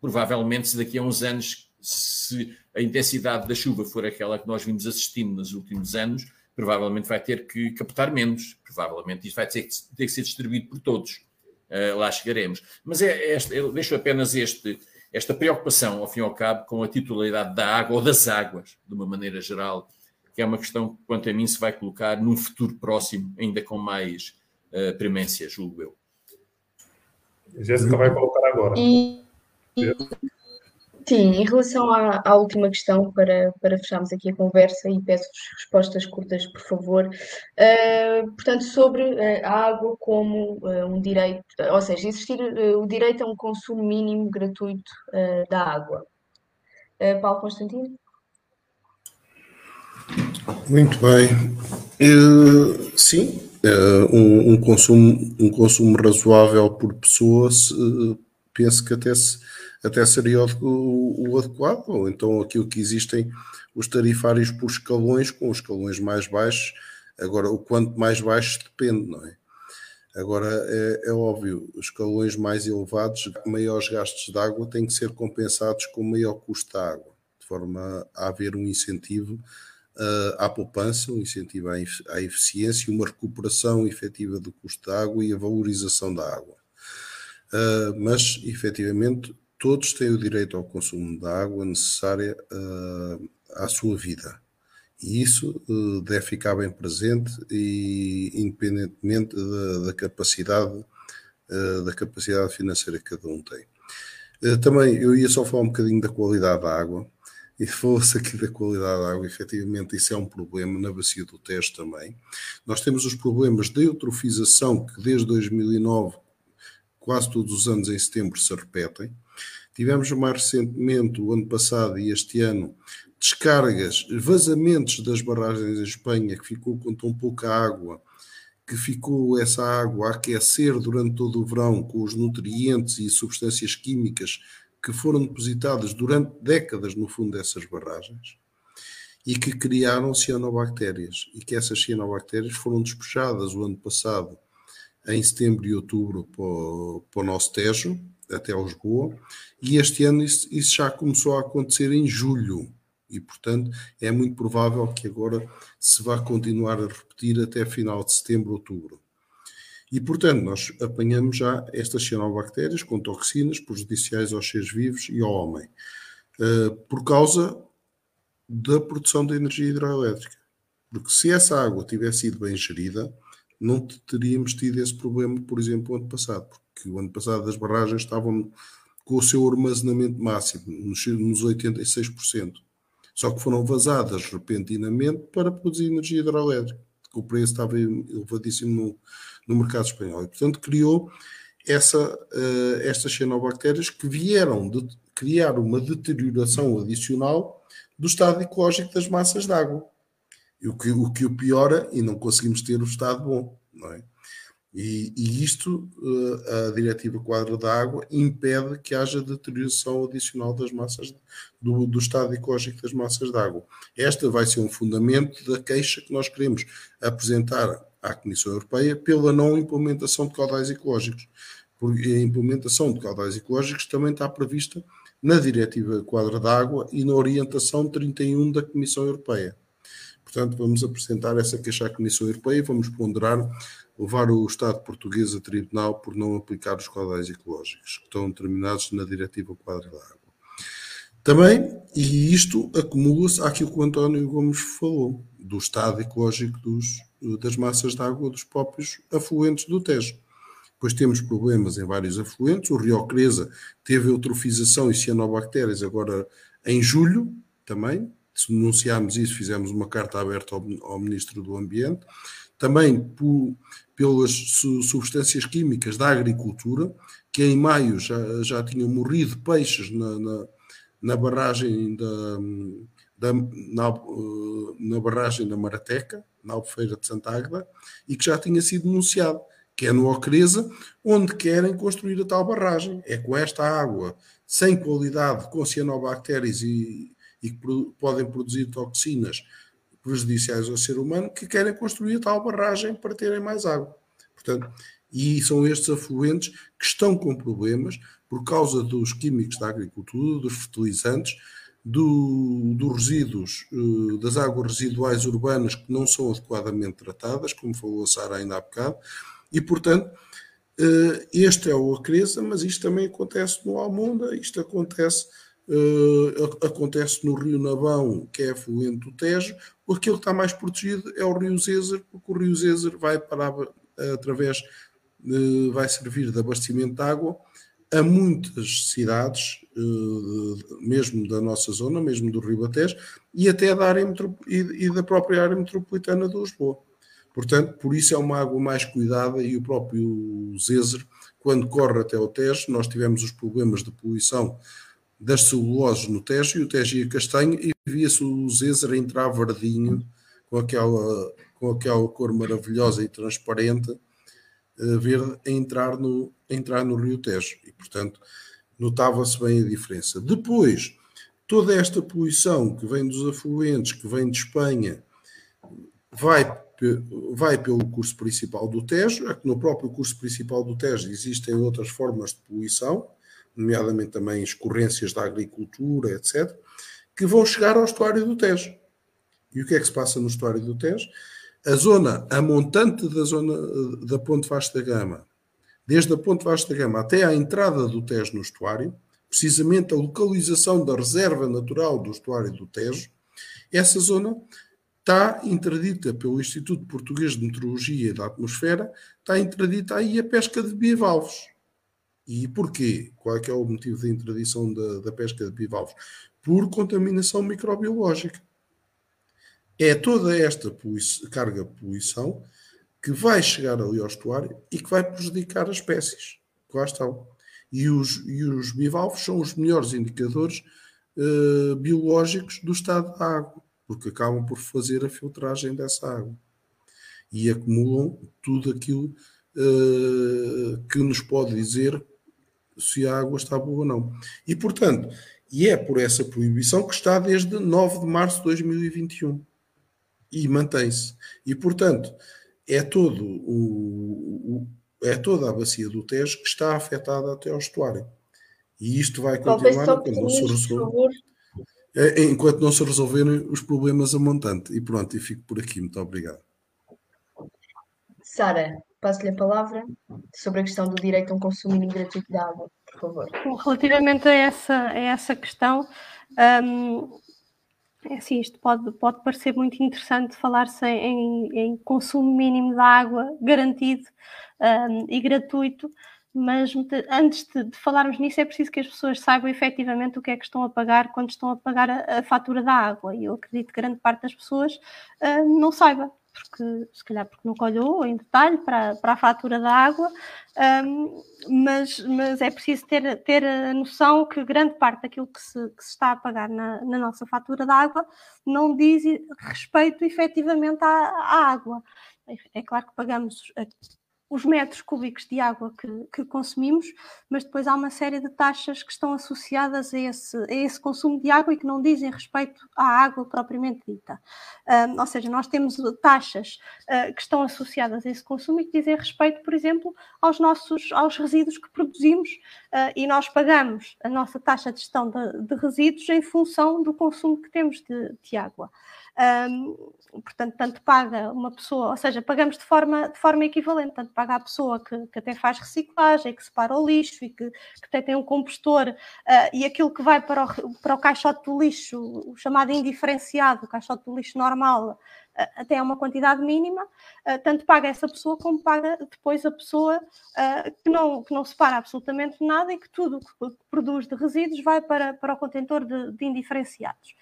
Provavelmente, se daqui a uns anos, se a intensidade da chuva for aquela que nós vimos assistindo nos últimos anos, provavelmente vai ter que captar menos. Provavelmente isto vai ter que, ter que ser distribuído por todos. Uh, lá chegaremos. Mas é, é eu deixo apenas este, esta preocupação, ao fim e ao cabo, com a titularidade da água ou das águas, de uma maneira geral, que é uma questão que, quanto a mim, se vai colocar num futuro próximo, ainda com mais uh, premência, julgo eu. Jéssica vai colocar agora. E, sim, em relação à, à, última questão, para, para fecharmos aqui a conversa, e peço respostas curtas, por favor. Uh, portanto, sobre uh, a água como uh, um direito, ou seja, existir o direito a um consumo mínimo gratuito da água. Paulo Constantino? Muito bem. Sim, um, um, consumo, um consumo razoável por pessoa, penso que até, se, até seria o, o, adequado. Ou então aquilo que existem os tarifários por escalões, com os escalões mais baixos. Agora, o quanto mais baixo depende, não é? Agora, é, é óbvio, os escalões mais elevados, maiores gastos de água têm que ser compensados com maior custo da água, de forma a haver um incentivo uh, à poupança, um incentivo à, à eficiência, uma recuperação efetiva do custo da água e a valorização da água. Uh, mas, efetivamente, todos têm o direito ao consumo da água necessária uh, à sua vida. E isso uh, deve ficar bem presente e independentemente da, da capacidade uh, da capacidade financeira que cada um tem. Também eu ia só falar um bocadinho da qualidade da água [LAUGHS] e falou-se aqui da qualidade da água, efetivamente isso é um problema na bacia do Tejo também. Nós temos os problemas de eutrofização que desde 2009, quase todos os anos em setembro, se repetem. Tivemos mais recentemente, o ano passado e este ano, descargas, vazamentos das barragens em Espanha, que ficou com tão pouca água, que ficou essa água a aquecer durante todo o verão com os nutrientes e substâncias químicas que foram depositadas durante décadas no fundo dessas barragens e que criaram cianobactérias. E que essas cianobactérias foram despejadas o ano passado em setembro e outubro para o, nosso Tejo, até Lisboa, e este ano isso, isso já começou a acontecer em julho e, portanto, é muito provável que agora se vá continuar a repetir até final de setembro, outubro. E, portanto, nós apanhamos já estas cianobactérias com toxinas prejudiciais aos seres vivos e ao homem, uh, por causa da produção de energia hidroelétrica. Porque se essa água tivesse sido bem gerida, não teríamos tido esse problema, por exemplo, ano passado, porque o ano passado as barragens estavam com o seu armazenamento máximo, nos, nos 86%. Só que foram vazadas repentinamente para produzir energia hidroelétrica, que o preço estava elevadíssimo no, no mercado espanhol. E, portanto, criou essa, uh, estas cianobactérias que vieram de criar uma deterioração adicional do estado ecológico das massas de água. E o que, o que o piora e não conseguimos ter o estado bom, não é? E, e isto, uh, a Diretiva Quadra da Água, impede que haja deterioração adicional das massas, do, do estado ecológico das massas de água. Esta vai ser um fundamento da queixa que nós queremos apresentar à Comissão Europeia pela não implementação de caudais ecológicos. Porque a implementação de caudais ecológicos também está prevista na Diretiva Quadra da Água e na Orientação 31 da Comissão Europeia. Portanto, vamos apresentar essa queixa à Comissão Europeia e vamos ponderar levar o Estado português a tribunal por não aplicar os caudais ecológicos que estão determinados na Diretiva Quadra da Água. Também, e isto acumula-se àquilo que o António Gomes falou, do estado ecológico dos, das massas de água dos próprios afluentes do Tejo. Pois temos problemas em vários afluentes. O Rio Creza teve eutrofização e cianobactérias agora em julho também. Se denunciámos isso, fizemos uma carta aberta ao, ao Ministro do Ambiente. Também por, pelas substâncias químicas da agricultura, que em maio já, já tinham morrido peixes na, na, na barragem da, da, na, na, barragem da Marateca, na Albufeira de Santa Águeda, e que já tinha sido denunciado, que é no Ocreza, onde querem construir a tal barragem. É com esta água sem qualidade, com cianobactérias e, e que podem produzir toxinas prejudiciais ao ser humano, que querem construir tal barragem para terem mais água. Portanto, e são estes afluentes que estão com problemas por causa dos químicos da agricultura, dos fertilizantes, do, dos resíduos, eh, das águas residuais urbanas que não são adequadamente tratadas, como falou a Sara ainda há bocado, e portanto eh, este é o Acresa, mas isto também acontece no Almonda, isto acontece, eh, acontece no Rio Nabão, que é afluente do Tejo, aquilo que está mais protegido é o Rio Zézer, porque o Rio Zézer vai parar através, vai servir de abastecimento de água a muitas cidades, eh, mesmo da nossa zona, mesmo do Ribatejo, e até da área e da própria área metropolitana de Lisboa. Portanto, por isso é uma água mais cuidada e o próprio Zezer, quando corre até o Tejo, nós tivemos os problemas de poluição das celuloses no Tejo e o Tejo ia castanho e via-se o Zezer entrar verdinho com aquela, com aquela cor maravilhosa e transparente verde a entrar no, entrar no Rio Tejo. E, portanto, notava-se bem a diferença. Depois, toda esta poluição que vem dos afluentes, que vem de Espanha, vai, vai pelo curso principal do Tejo, é que no próprio curso principal do Tejo existem outras formas de poluição, nomeadamente também escorrências da agricultura, etc., que vão chegar ao estuário do Tejo. E o que é que se passa no estuário do Tejo? a zona, a montante da zona da Ponte Vasta Gama, desde a Ponte Vasta Gama até à entrada do Tejo no estuário, precisamente a localização da reserva natural do estuário do Tejo, essa zona está interdita pelo Instituto Português de Meteorologia da Atmosfera, está interdita aí a pesca de bivalves. E porquê? Qual é que é o motivo da interdição da, da pesca de bivalves? Por contaminação microbiológica. É toda esta poluição, carga de poluição que vai chegar ali ao estuário e que vai prejudicar as espécies que estão. E os, e os bivalves são os melhores indicadores uh, biológicos do estado da água porque acabam por fazer a filtragem dessa água e acumulam tudo aquilo uh, que nos pode dizer se a água está boa ou não. E, portanto, e é por essa proibição que está desde 9 de março de 2021 e mantém-se. E, portanto, é todo o, o, é toda a bacia do Tejo que está afetada até ao estuário. E isto vai continuar quando não se resolve. É, é, enquanto não se resolverem os problemas a montante. E pronto, e fico por aqui. Muito obrigado. Sara, passo-lhe a palavra sobre a questão do direito a um consumo mínimo gratuito de água, por favor. Relativamente a essa, a essa questão, um, é assim, isto pode, pode parecer muito interessante falar-se em, em, consumo mínimo de água garantido um, e gratuito, mas antes de, de, falarmos nisso é preciso que as pessoas saibam efetivamente o que é que estão a pagar quando estão a pagar a, a fatura da água. E eu acredito que grande parte das pessoas uh, não saiba, porque se calhar porque nunca olhou em detalhe para, para a fatura da água, um, mas, mas é preciso ter, ter a noção que grande parte daquilo que se, que se está a pagar na, na, nossa fatura da água não diz respeito efetivamente à, à água. É claro que pagamos os metros cúbicos de água que, que, consumimos, mas depois há uma série de taxas que estão associadas a esse, a esse consumo de água e que não dizem respeito à água propriamente dita. Um, ou seja, nós temos taxas uh, que estão associadas a esse consumo e que dizem respeito, por exemplo, aos nossos aos resíduos que produzimos uh, e nós pagamos a nossa taxa de gestão de, de resíduos em função do consumo que temos de, de água. Um, portanto, tanto paga uma pessoa, ou seja, pagamos de forma, de forma equivalente, tanto paga a pessoa que, que até faz reciclagem, que separa o lixo e que, que até tem um compostor uh, e aquilo que vai para o, para o caixote do lixo, o chamado indiferenciado, o caixote do lixo normal, até é uma quantidade mínima, tanto paga essa pessoa como paga depois a pessoa que não, que não separa absolutamente nada e que tudo que produz de resíduos vai para, para o contentor de, de indiferenciados.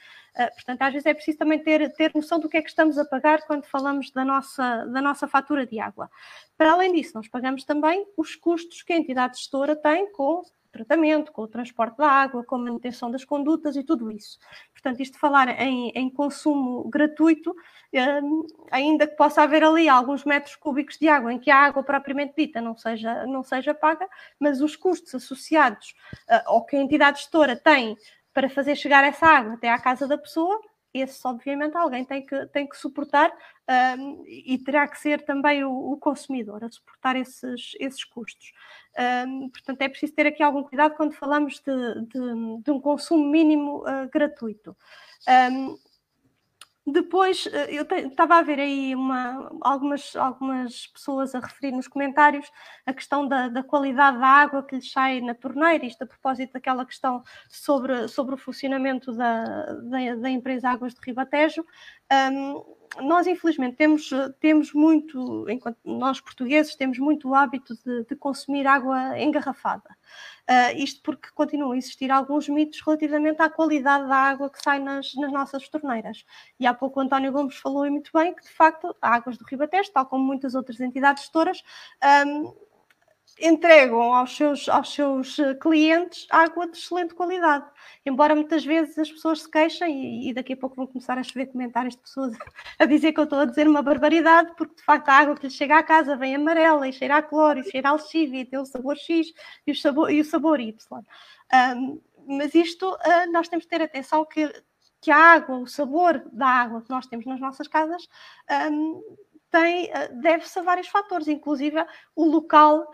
Portanto, às vezes é preciso também ter, ter noção do que é que estamos a pagar quando falamos da nossa, da nossa fatura de água. Para além disso, nós pagamos também os custos que a entidade gestora tem com tratamento, com o transporte da água, com a manutenção das condutas e tudo isso. Portanto, isto de falar em, em consumo gratuito, um, ainda que possa haver ali alguns metros cúbicos de água em que a água propriamente dita não seja, não seja paga, mas os custos associados uh, ao que a entidade gestora tem para fazer chegar essa água até à casa da pessoa esse obviamente alguém tem que, tem que suportar um, e terá que ser também o, o, consumidor a suportar esses, esses custos. Um, portanto, é preciso ter aqui algum cuidado quando falamos de, de, de um consumo mínimo uh, gratuito. Um, depois, eh, eu estava a ver aí uma, algumas, algumas pessoas a referir nos comentários a questão da, da, qualidade da água que lhes sai na torneira, isto a propósito daquela questão sobre, sobre o funcionamento da, da, da empresa Águas de Ribatejo. Um, nós, infelizmente, temos, temos muito, enquanto nós portugueses, temos muito o hábito de, de consumir água engarrafada. Uh, isto porque continuam a existir alguns mitos relativamente à qualidade da água que sai nas, nas nossas torneiras. E há pouco o António Gomes falou muito bem que, de facto, Águas do Ribatejo, tal como muitas outras entidades gestoras, um, entregam aos seus, aos seus eh, clientes água de excelente qualidade. Embora muitas vezes as pessoas se queixem, e, e, daqui a pouco vão começar a chover comentários de pessoas [LAUGHS] a dizer que eu estou a dizer uma barbaridade, porque de facto a água que lhes chega à casa vem amarela e cheira a cloro e cheira a lexívia e tem o sabor X e o sabor, e o sabor Y. Um, mas isto uh, nós temos de ter atenção que, que a água, o sabor da água que nós temos nas nossas casas um, uh, deve-se a vários fatores, inclusive o local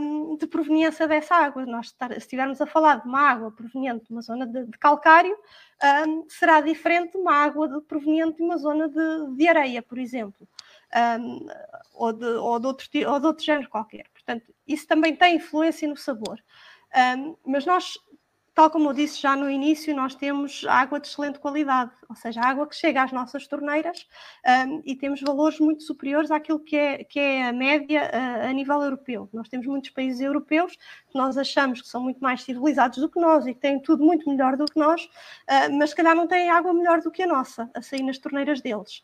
um, de proveniência dessa água. Nós, se estivermos a falar de uma água proveniente de uma zona de, de calcário, um, será diferente de uma água de, proveniente de uma zona de, de areia, por exemplo, um, ou, de, ou, de outro, ou de outro género qualquer. Portanto, isso também tem influência no sabor. mas nós tal como eu disse já no início, nós temos água de excelente qualidade, ou seja, água que chega às nossas torneiras um, e temos valores muito superiores àquilo que é, que é a média uh, a nível europeu. Nós temos muitos países europeus que nós achamos que são muito mais civilizados do que nós e que têm tudo muito melhor do que nós, uh, mas se calhar não têm água melhor do que a nossa a sair nas torneiras deles.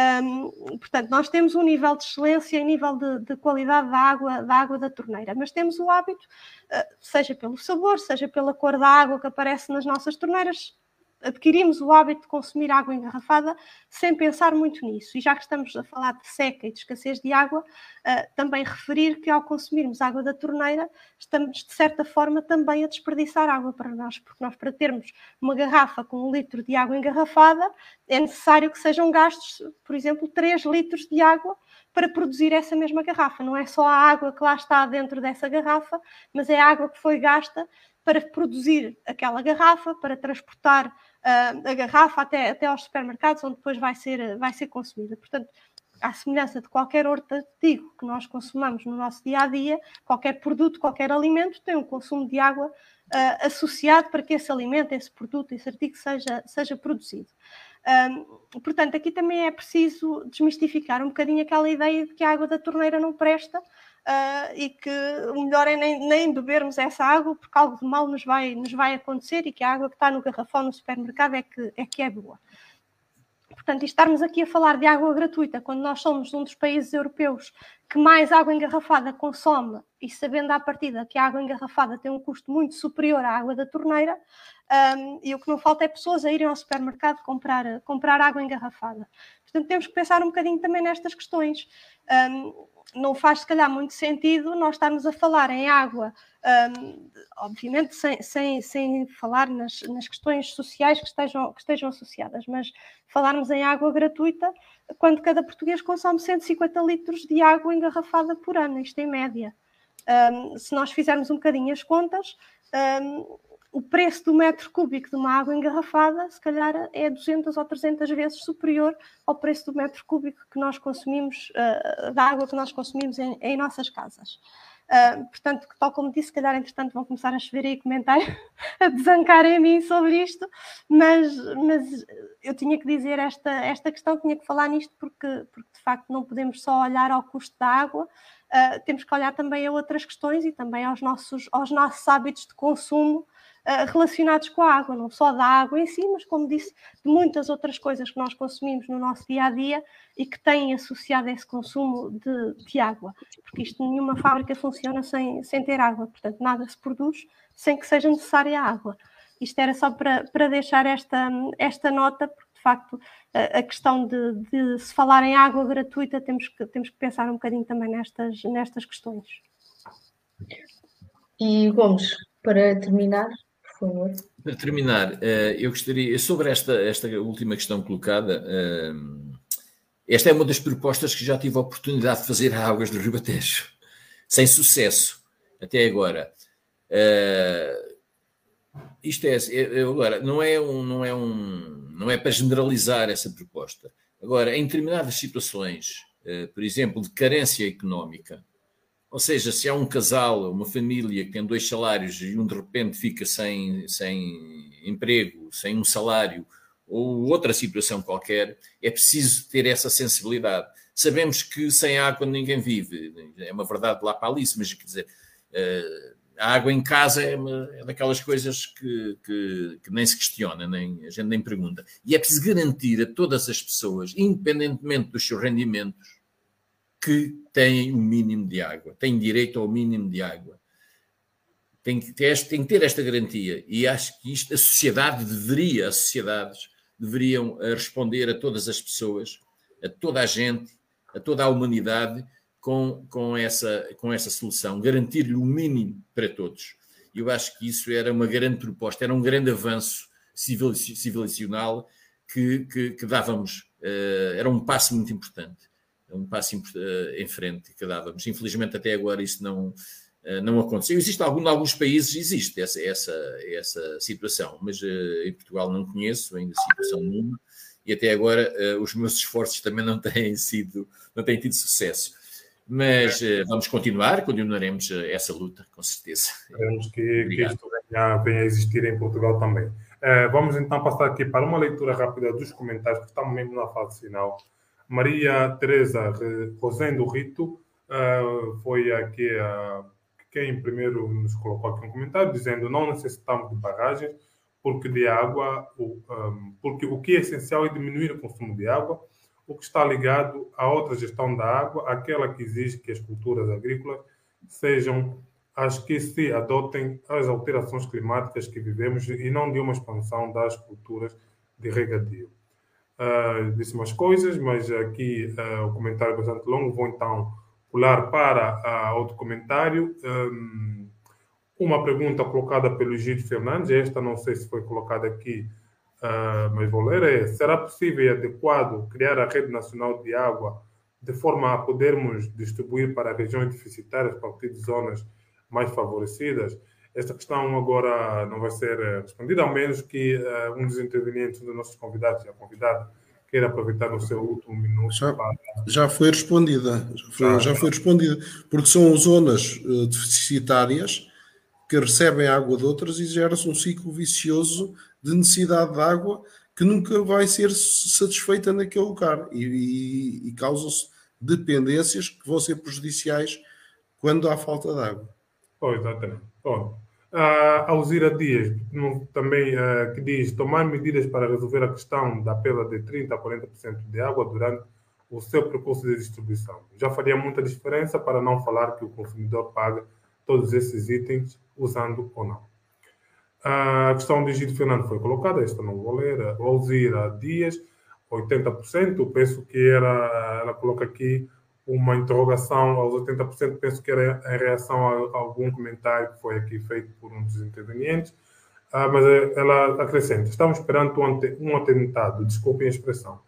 Um, portanto, nós temos um nível de excelência e nível de, de, qualidade da água, da água da torneira, mas temos o hábito, uh, seja pelo sabor, seja pela cor da água que aparece nas nossas torneiras, adquirimos o hábito de consumir água engarrafada sem pensar muito nisso. E já que estamos a falar de seca e de escassez de água, uh, também referir que ao consumirmos água da torneira, estamos de certa forma também a desperdiçar água para nós, porque nós para termos uma garrafa com um litro de água engarrafada, é necessário que sejam gastos, por exemplo, 3 litros de água para produzir essa mesma garrafa. Não é só a água que lá está dentro dessa garrafa, mas é a água que foi gasta para produzir aquela garrafa, para transportar a garrafa até, até aos supermercados, onde depois vai ser, vai ser consumida. Portanto, à semelhança de qualquer outro artigo que nós consumamos no nosso dia a dia, qualquer produto, qualquer alimento tem um consumo de água uh, associado para que esse alimento, esse produto, esse artigo seja, seja produzido. Um, portanto, aqui também é preciso desmistificar um bocadinho aquela ideia de que a água da torneira não presta uh, e que o melhor é nem, nem, bebermos essa água porque algo de mal nos vai, nos vai acontecer e que a água que está no garrafão no supermercado é que é, que é boa. Portanto, estarmos aqui a falar de água gratuita quando nós somos um dos países europeus que mais água engarrafada consome e sabendo à partida que a água engarrafada tem um custo muito superior à água da torneira, um, e o que não falta é pessoas a irem ao supermercado comprar, comprar água engarrafada. Portanto, temos que pensar um bocadinho também nestas questões. Um, não faz, se calhar, muito sentido nós estarmos a falar em água, um, obviamente sem, sem, sem falar nas, nas questões sociais que estejam, que estejam associadas, mas falarmos em água gratuita quando cada português consome 150 litros de água engarrafada por ano, isto em média. Um, se nós fizermos um bocadinho as contas, um, o preço do metro cúbico de uma água engarrafada, se calhar, é 200 ou 300 vezes superior ao preço do metro cúbico que nós consumimos, uh, da água que nós consumimos em, em nossas casas. Uh, portanto, tal como disse, se calhar, entretanto, vão começar a chover aí comentários [LAUGHS] a desancar em mim sobre isto, mas, mas eu tinha que dizer esta, esta questão, tinha que falar nisto, porque, porque de facto não podemos só olhar ao custo da água, uh, temos que olhar também a outras questões e também aos nossos, aos nossos hábitos de consumo relacionados com a água, não só da água em si, mas como disse, de muitas outras coisas que nós consumimos no nosso dia a dia e que têm associado esse consumo de, de água, porque isto nenhuma fábrica funciona sem, sem ter água, portanto nada se produz sem que seja necessária água. Isto era só para, para deixar esta, esta nota, porque de facto a, a questão de, de, se falar em água gratuita temos que, temos que pensar um bocadinho também nestas, nestas questões. E Gomes, para terminar, favor. Para terminar, eh, eu gostaria, sobre esta, esta última questão colocada, eh, esta é uma das propostas que já tive a oportunidade de fazer a Águas do Ribatejo, sem sucesso até agora. Uh, isto é, agora, não é, um, não, é um, não é para generalizar essa proposta. Agora, em determinadas situações, por exemplo, de carência económica, ou seja, se há um casal, uma família que tem dois salários e um de repente fica sem, sem emprego, sem um salário ou outra situação qualquer, é preciso ter essa sensibilidade. Sabemos que sem água ninguém vive, é uma verdade lá para Alice, mas quer dizer, eh, a água em casa é, uma, é daquelas coisas que, que, que, nem se questiona, nem, a gente nem pergunta. E é preciso garantir a todas as pessoas, independentemente dos seus rendimentos, que têm o um mínimo de água, têm direito ao mínimo de água. Tem que, ter, tem que ter esta garantia. E acho que isto, a sociedade deveria, as sociedades deveriam eh, responder a todas as pessoas, a toda a gente, a toda a humanidade, com, com, essa, com essa solução, garantir-lhe o mínimo para todos. Eu acho que isso era uma grande proposta, era um grande avanço civilizacional que, que, que dávamos, uh, era um passo muito importante um passo eh, em frente que dávamos. Infelizmente, até agora isso não, eh, não aconteceu. Existe algum, em alguns países, existe essa, essa, essa situação, mas uh, em Portugal não conheço ainda situação nenhuma e até agora os meus esforços também não [LAUGHS] têm sido, não têm tido sucesso. Mas vamos continuar, continuaremos essa luta, com certeza. Esperemos que, que isto venha vem a existir em Portugal também. Vamos então passar aqui para uma leitura rápida dos comentários que estamos mesmo na fase final. Maria Teresa Rosendo Rito uh, foi aqui uh, quem primeiro nos colocou aqui um comentário dizendo não necessitamos de barragens porque de água, o, um, porque o que é essencial é diminuir o consumo de água, o que está ligado a outra gestão da água, aquela que exige que as culturas agrícolas sejam as que se adotem as alterações climáticas que vivemos e não de uma expansão das culturas de regadio. Uh, disse umas coisas, mas aqui uh, o comentário é bastante longo, vou então pular para uh, outro comentário. Um, uma pergunta colocada pelo Gil Fernandes, esta não sei se foi colocada aqui, uh, mas vou ler, é, será possível e adequado criar a rede nacional de água de forma a podermos distribuir para regiões deficitárias a partir de zonas mais favorecidas? Esta questão agora não vai ser eh, respondida, ao menos que uh, um dos intervenientes, um dos nossos convidados, a convidada, queira aproveitar o seu último minuto. Já, para... já foi respondida, já foi, ah, já foi respondida, porque são zonas uh, deficitárias que recebem água de outras e gera-se um ciclo vicioso de necessidade de água que nunca vai ser satisfeita naquele lugar e, e, e causam-se dependências que vão ser prejudiciais quando há falta de água. Oh, exatamente. Bom, a Alzira Dias também uh, que diz tomar medidas para resolver a questão da perda de 30% a 40% de água durante o seu percurso de distribuição. Já faria muita diferença para não falar que o consumidor paga todos esses itens usando ou não. A questão de Gito Fernando foi colocada, esta não vou ler. Alzira Dias, 80%, penso que era, ela coloca aqui uma interrogação aos 80%, penso que era em reação a, algum comentário que foi aqui feito por um dos intervenientes, ah, mas eh, ela acrescenta, estamos perante um atentado, desculpem a expressão.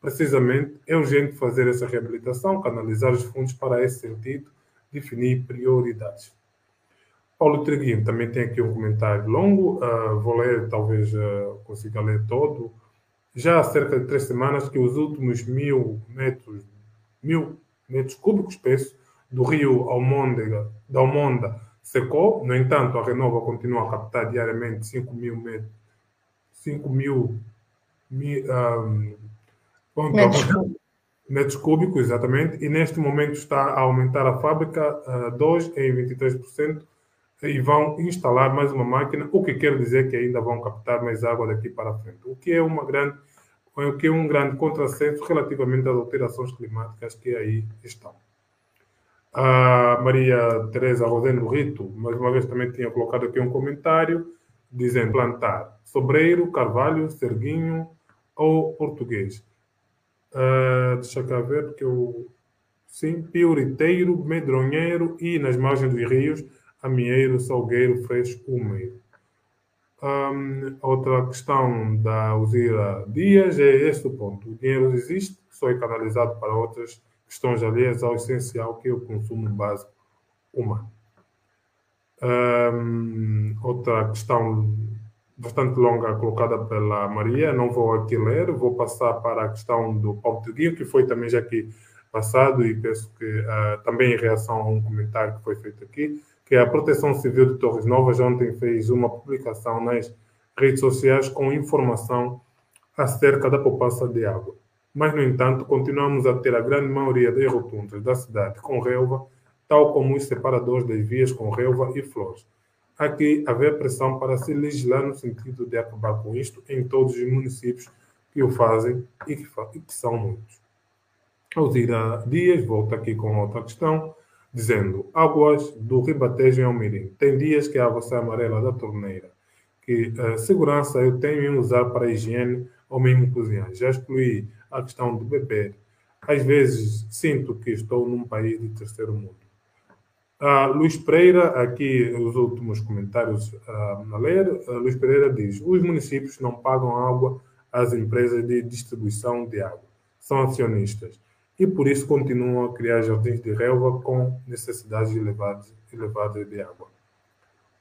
Precisamente, é urgente fazer essa reabilitação, canalizar os fundos para esse sentido, definir prioridades. Paulo Treguinho também tem aqui um comentário longo, uh, vou ler, talvez uh, consiga ler todo. Já há cerca de três semanas que os últimos mil metros, mil metros cúbicos peso do rio Almôndega, da Almonda secou, no entanto, a Renova continua a captar diariamente 5 mil metros, 5 mil, mil um, metros, metros cúbicos, exatamente, e neste momento está a aumentar a fábrica uh, 2 em 23%, e vão instalar mais uma máquina, o que quer dizer que ainda vão captar mais água daqui para frente, o que é uma grande o que é um grande contrassenso relativamente às alterações climáticas que aí estão. A Maria Teresa Rosendo Rito, mais uma vez, também tinha colocado aqui um comentário dizendo plantar sobreiro, carvalho, serguinho ou português. Uh, deixa cá ver, porque eu. Sim, pioriteiro, medronheiro e nas margens dos rios amieiro, salgueiro, freixo, umeiro. Um, outra questão da Uzira Dias é este o ponto. O dinheiro existe, só é canalizado para outras questões alheias ao essencial que é o consumo básico humano. Um, outra questão bastante longa colocada pela Maria, não vou aqui ler, vou passar para a questão do Paulo Triguinho, que foi também já aqui passado e penso que uh, também em reação a um comentário que foi feito aqui que a Proteção Civil de Torres Novas ontem fez uma publicação nas redes sociais com informação acerca da poupança de água. Mas, no entanto, continuamos a ter a grande maioria das rotundas da cidade com relva, tal como os separadores das vias com relva e flores. Aqui haver pressão para se legislar no sentido de acabar com isto em todos os municípios que o fazem e que, e que são muitos. Alzira Dias volta aqui com outra questão dizendo: Águas do Ribatejo em Almirim. Tem dias que a água sai amarela da torneira. Que uh, segurança eu tenho em usar para higiene ou mesmo cozinhar. Já excluí a questão do beber. Às vezes sinto que estou num país de terceiro mundo. Uh, Luís Pereira, aqui os últimos comentários uh, a ler. Uh, Luís Pereira diz: os municípios não pagam água às empresas de distribuição de água, são acionistas e por isso continuam a criar jardins de relva com necessidades elevadas, elevadas de água.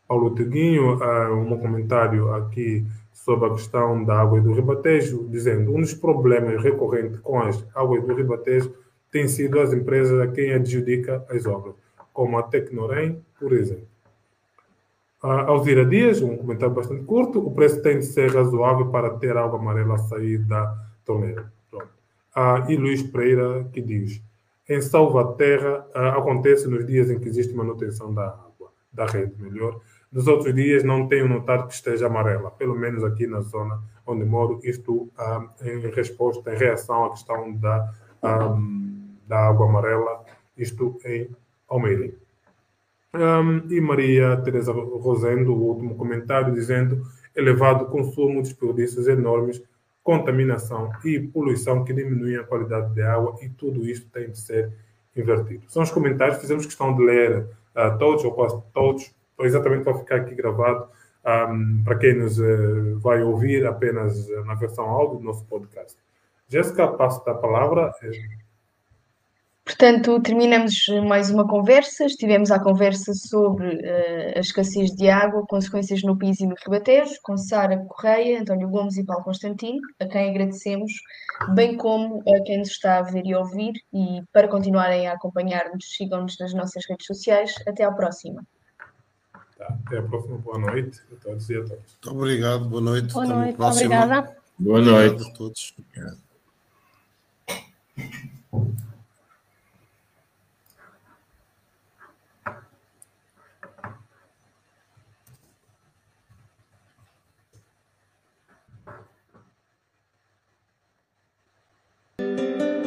Paulo Teguinho, uh, um comentário aqui sobre a questão da água e do ribatejo, dizendo um dos problemas recorrentes com as águas do ribatejo tem sido as empresas a quem adjudica as obras, como a Tecnorem, por exemplo. Alzira Dias, um comentário bastante curto. O preço tem de ser razoável para ter água amarela a sair da torneira. Ah, e Luís Pereira, que diz: em Salvaterra ah, acontece nos dias em que existe manutenção da água, da rede, melhor. Nos outros dias não tenho notado que esteja amarela, pelo menos aqui na zona onde moro, isto ah, em resposta, em reação à questão da, ah, da água amarela, isto em Almeida. Um, e Maria Teresa Rosendo, o último comentário, dizendo elevado consumo, desperdícios enormes, contaminação e poluição que diminuem a qualidade da água e tudo isto tem de ser invertido. São os comentários, fizemos questão de ler uh, todos ou quase todos, exatamente para ficar aqui gravado, um, para quem nos uh, vai ouvir apenas na versão áudio do nosso podcast. Jéssica, passo a palavra. Portanto, terminamos mais uma conversa. Estivemos à conversa sobre uh, a escassez de água, consequências no PIS e no Ribatejo, com Sara Correia, António Gomes e Paulo Constantino, a quem agradecemos, bem como a quem nos está a ver e ouvir. E para continuarem a acompanhar-nos, sigam-nos nas nossas redes sociais. Até à próxima. Tá, até a próxima. Boa noite a todos e a todas. Muito obrigado. Boa noite. Boa noite. Obrigada. Boa noite. Obrigado a todos. Obrigado. Música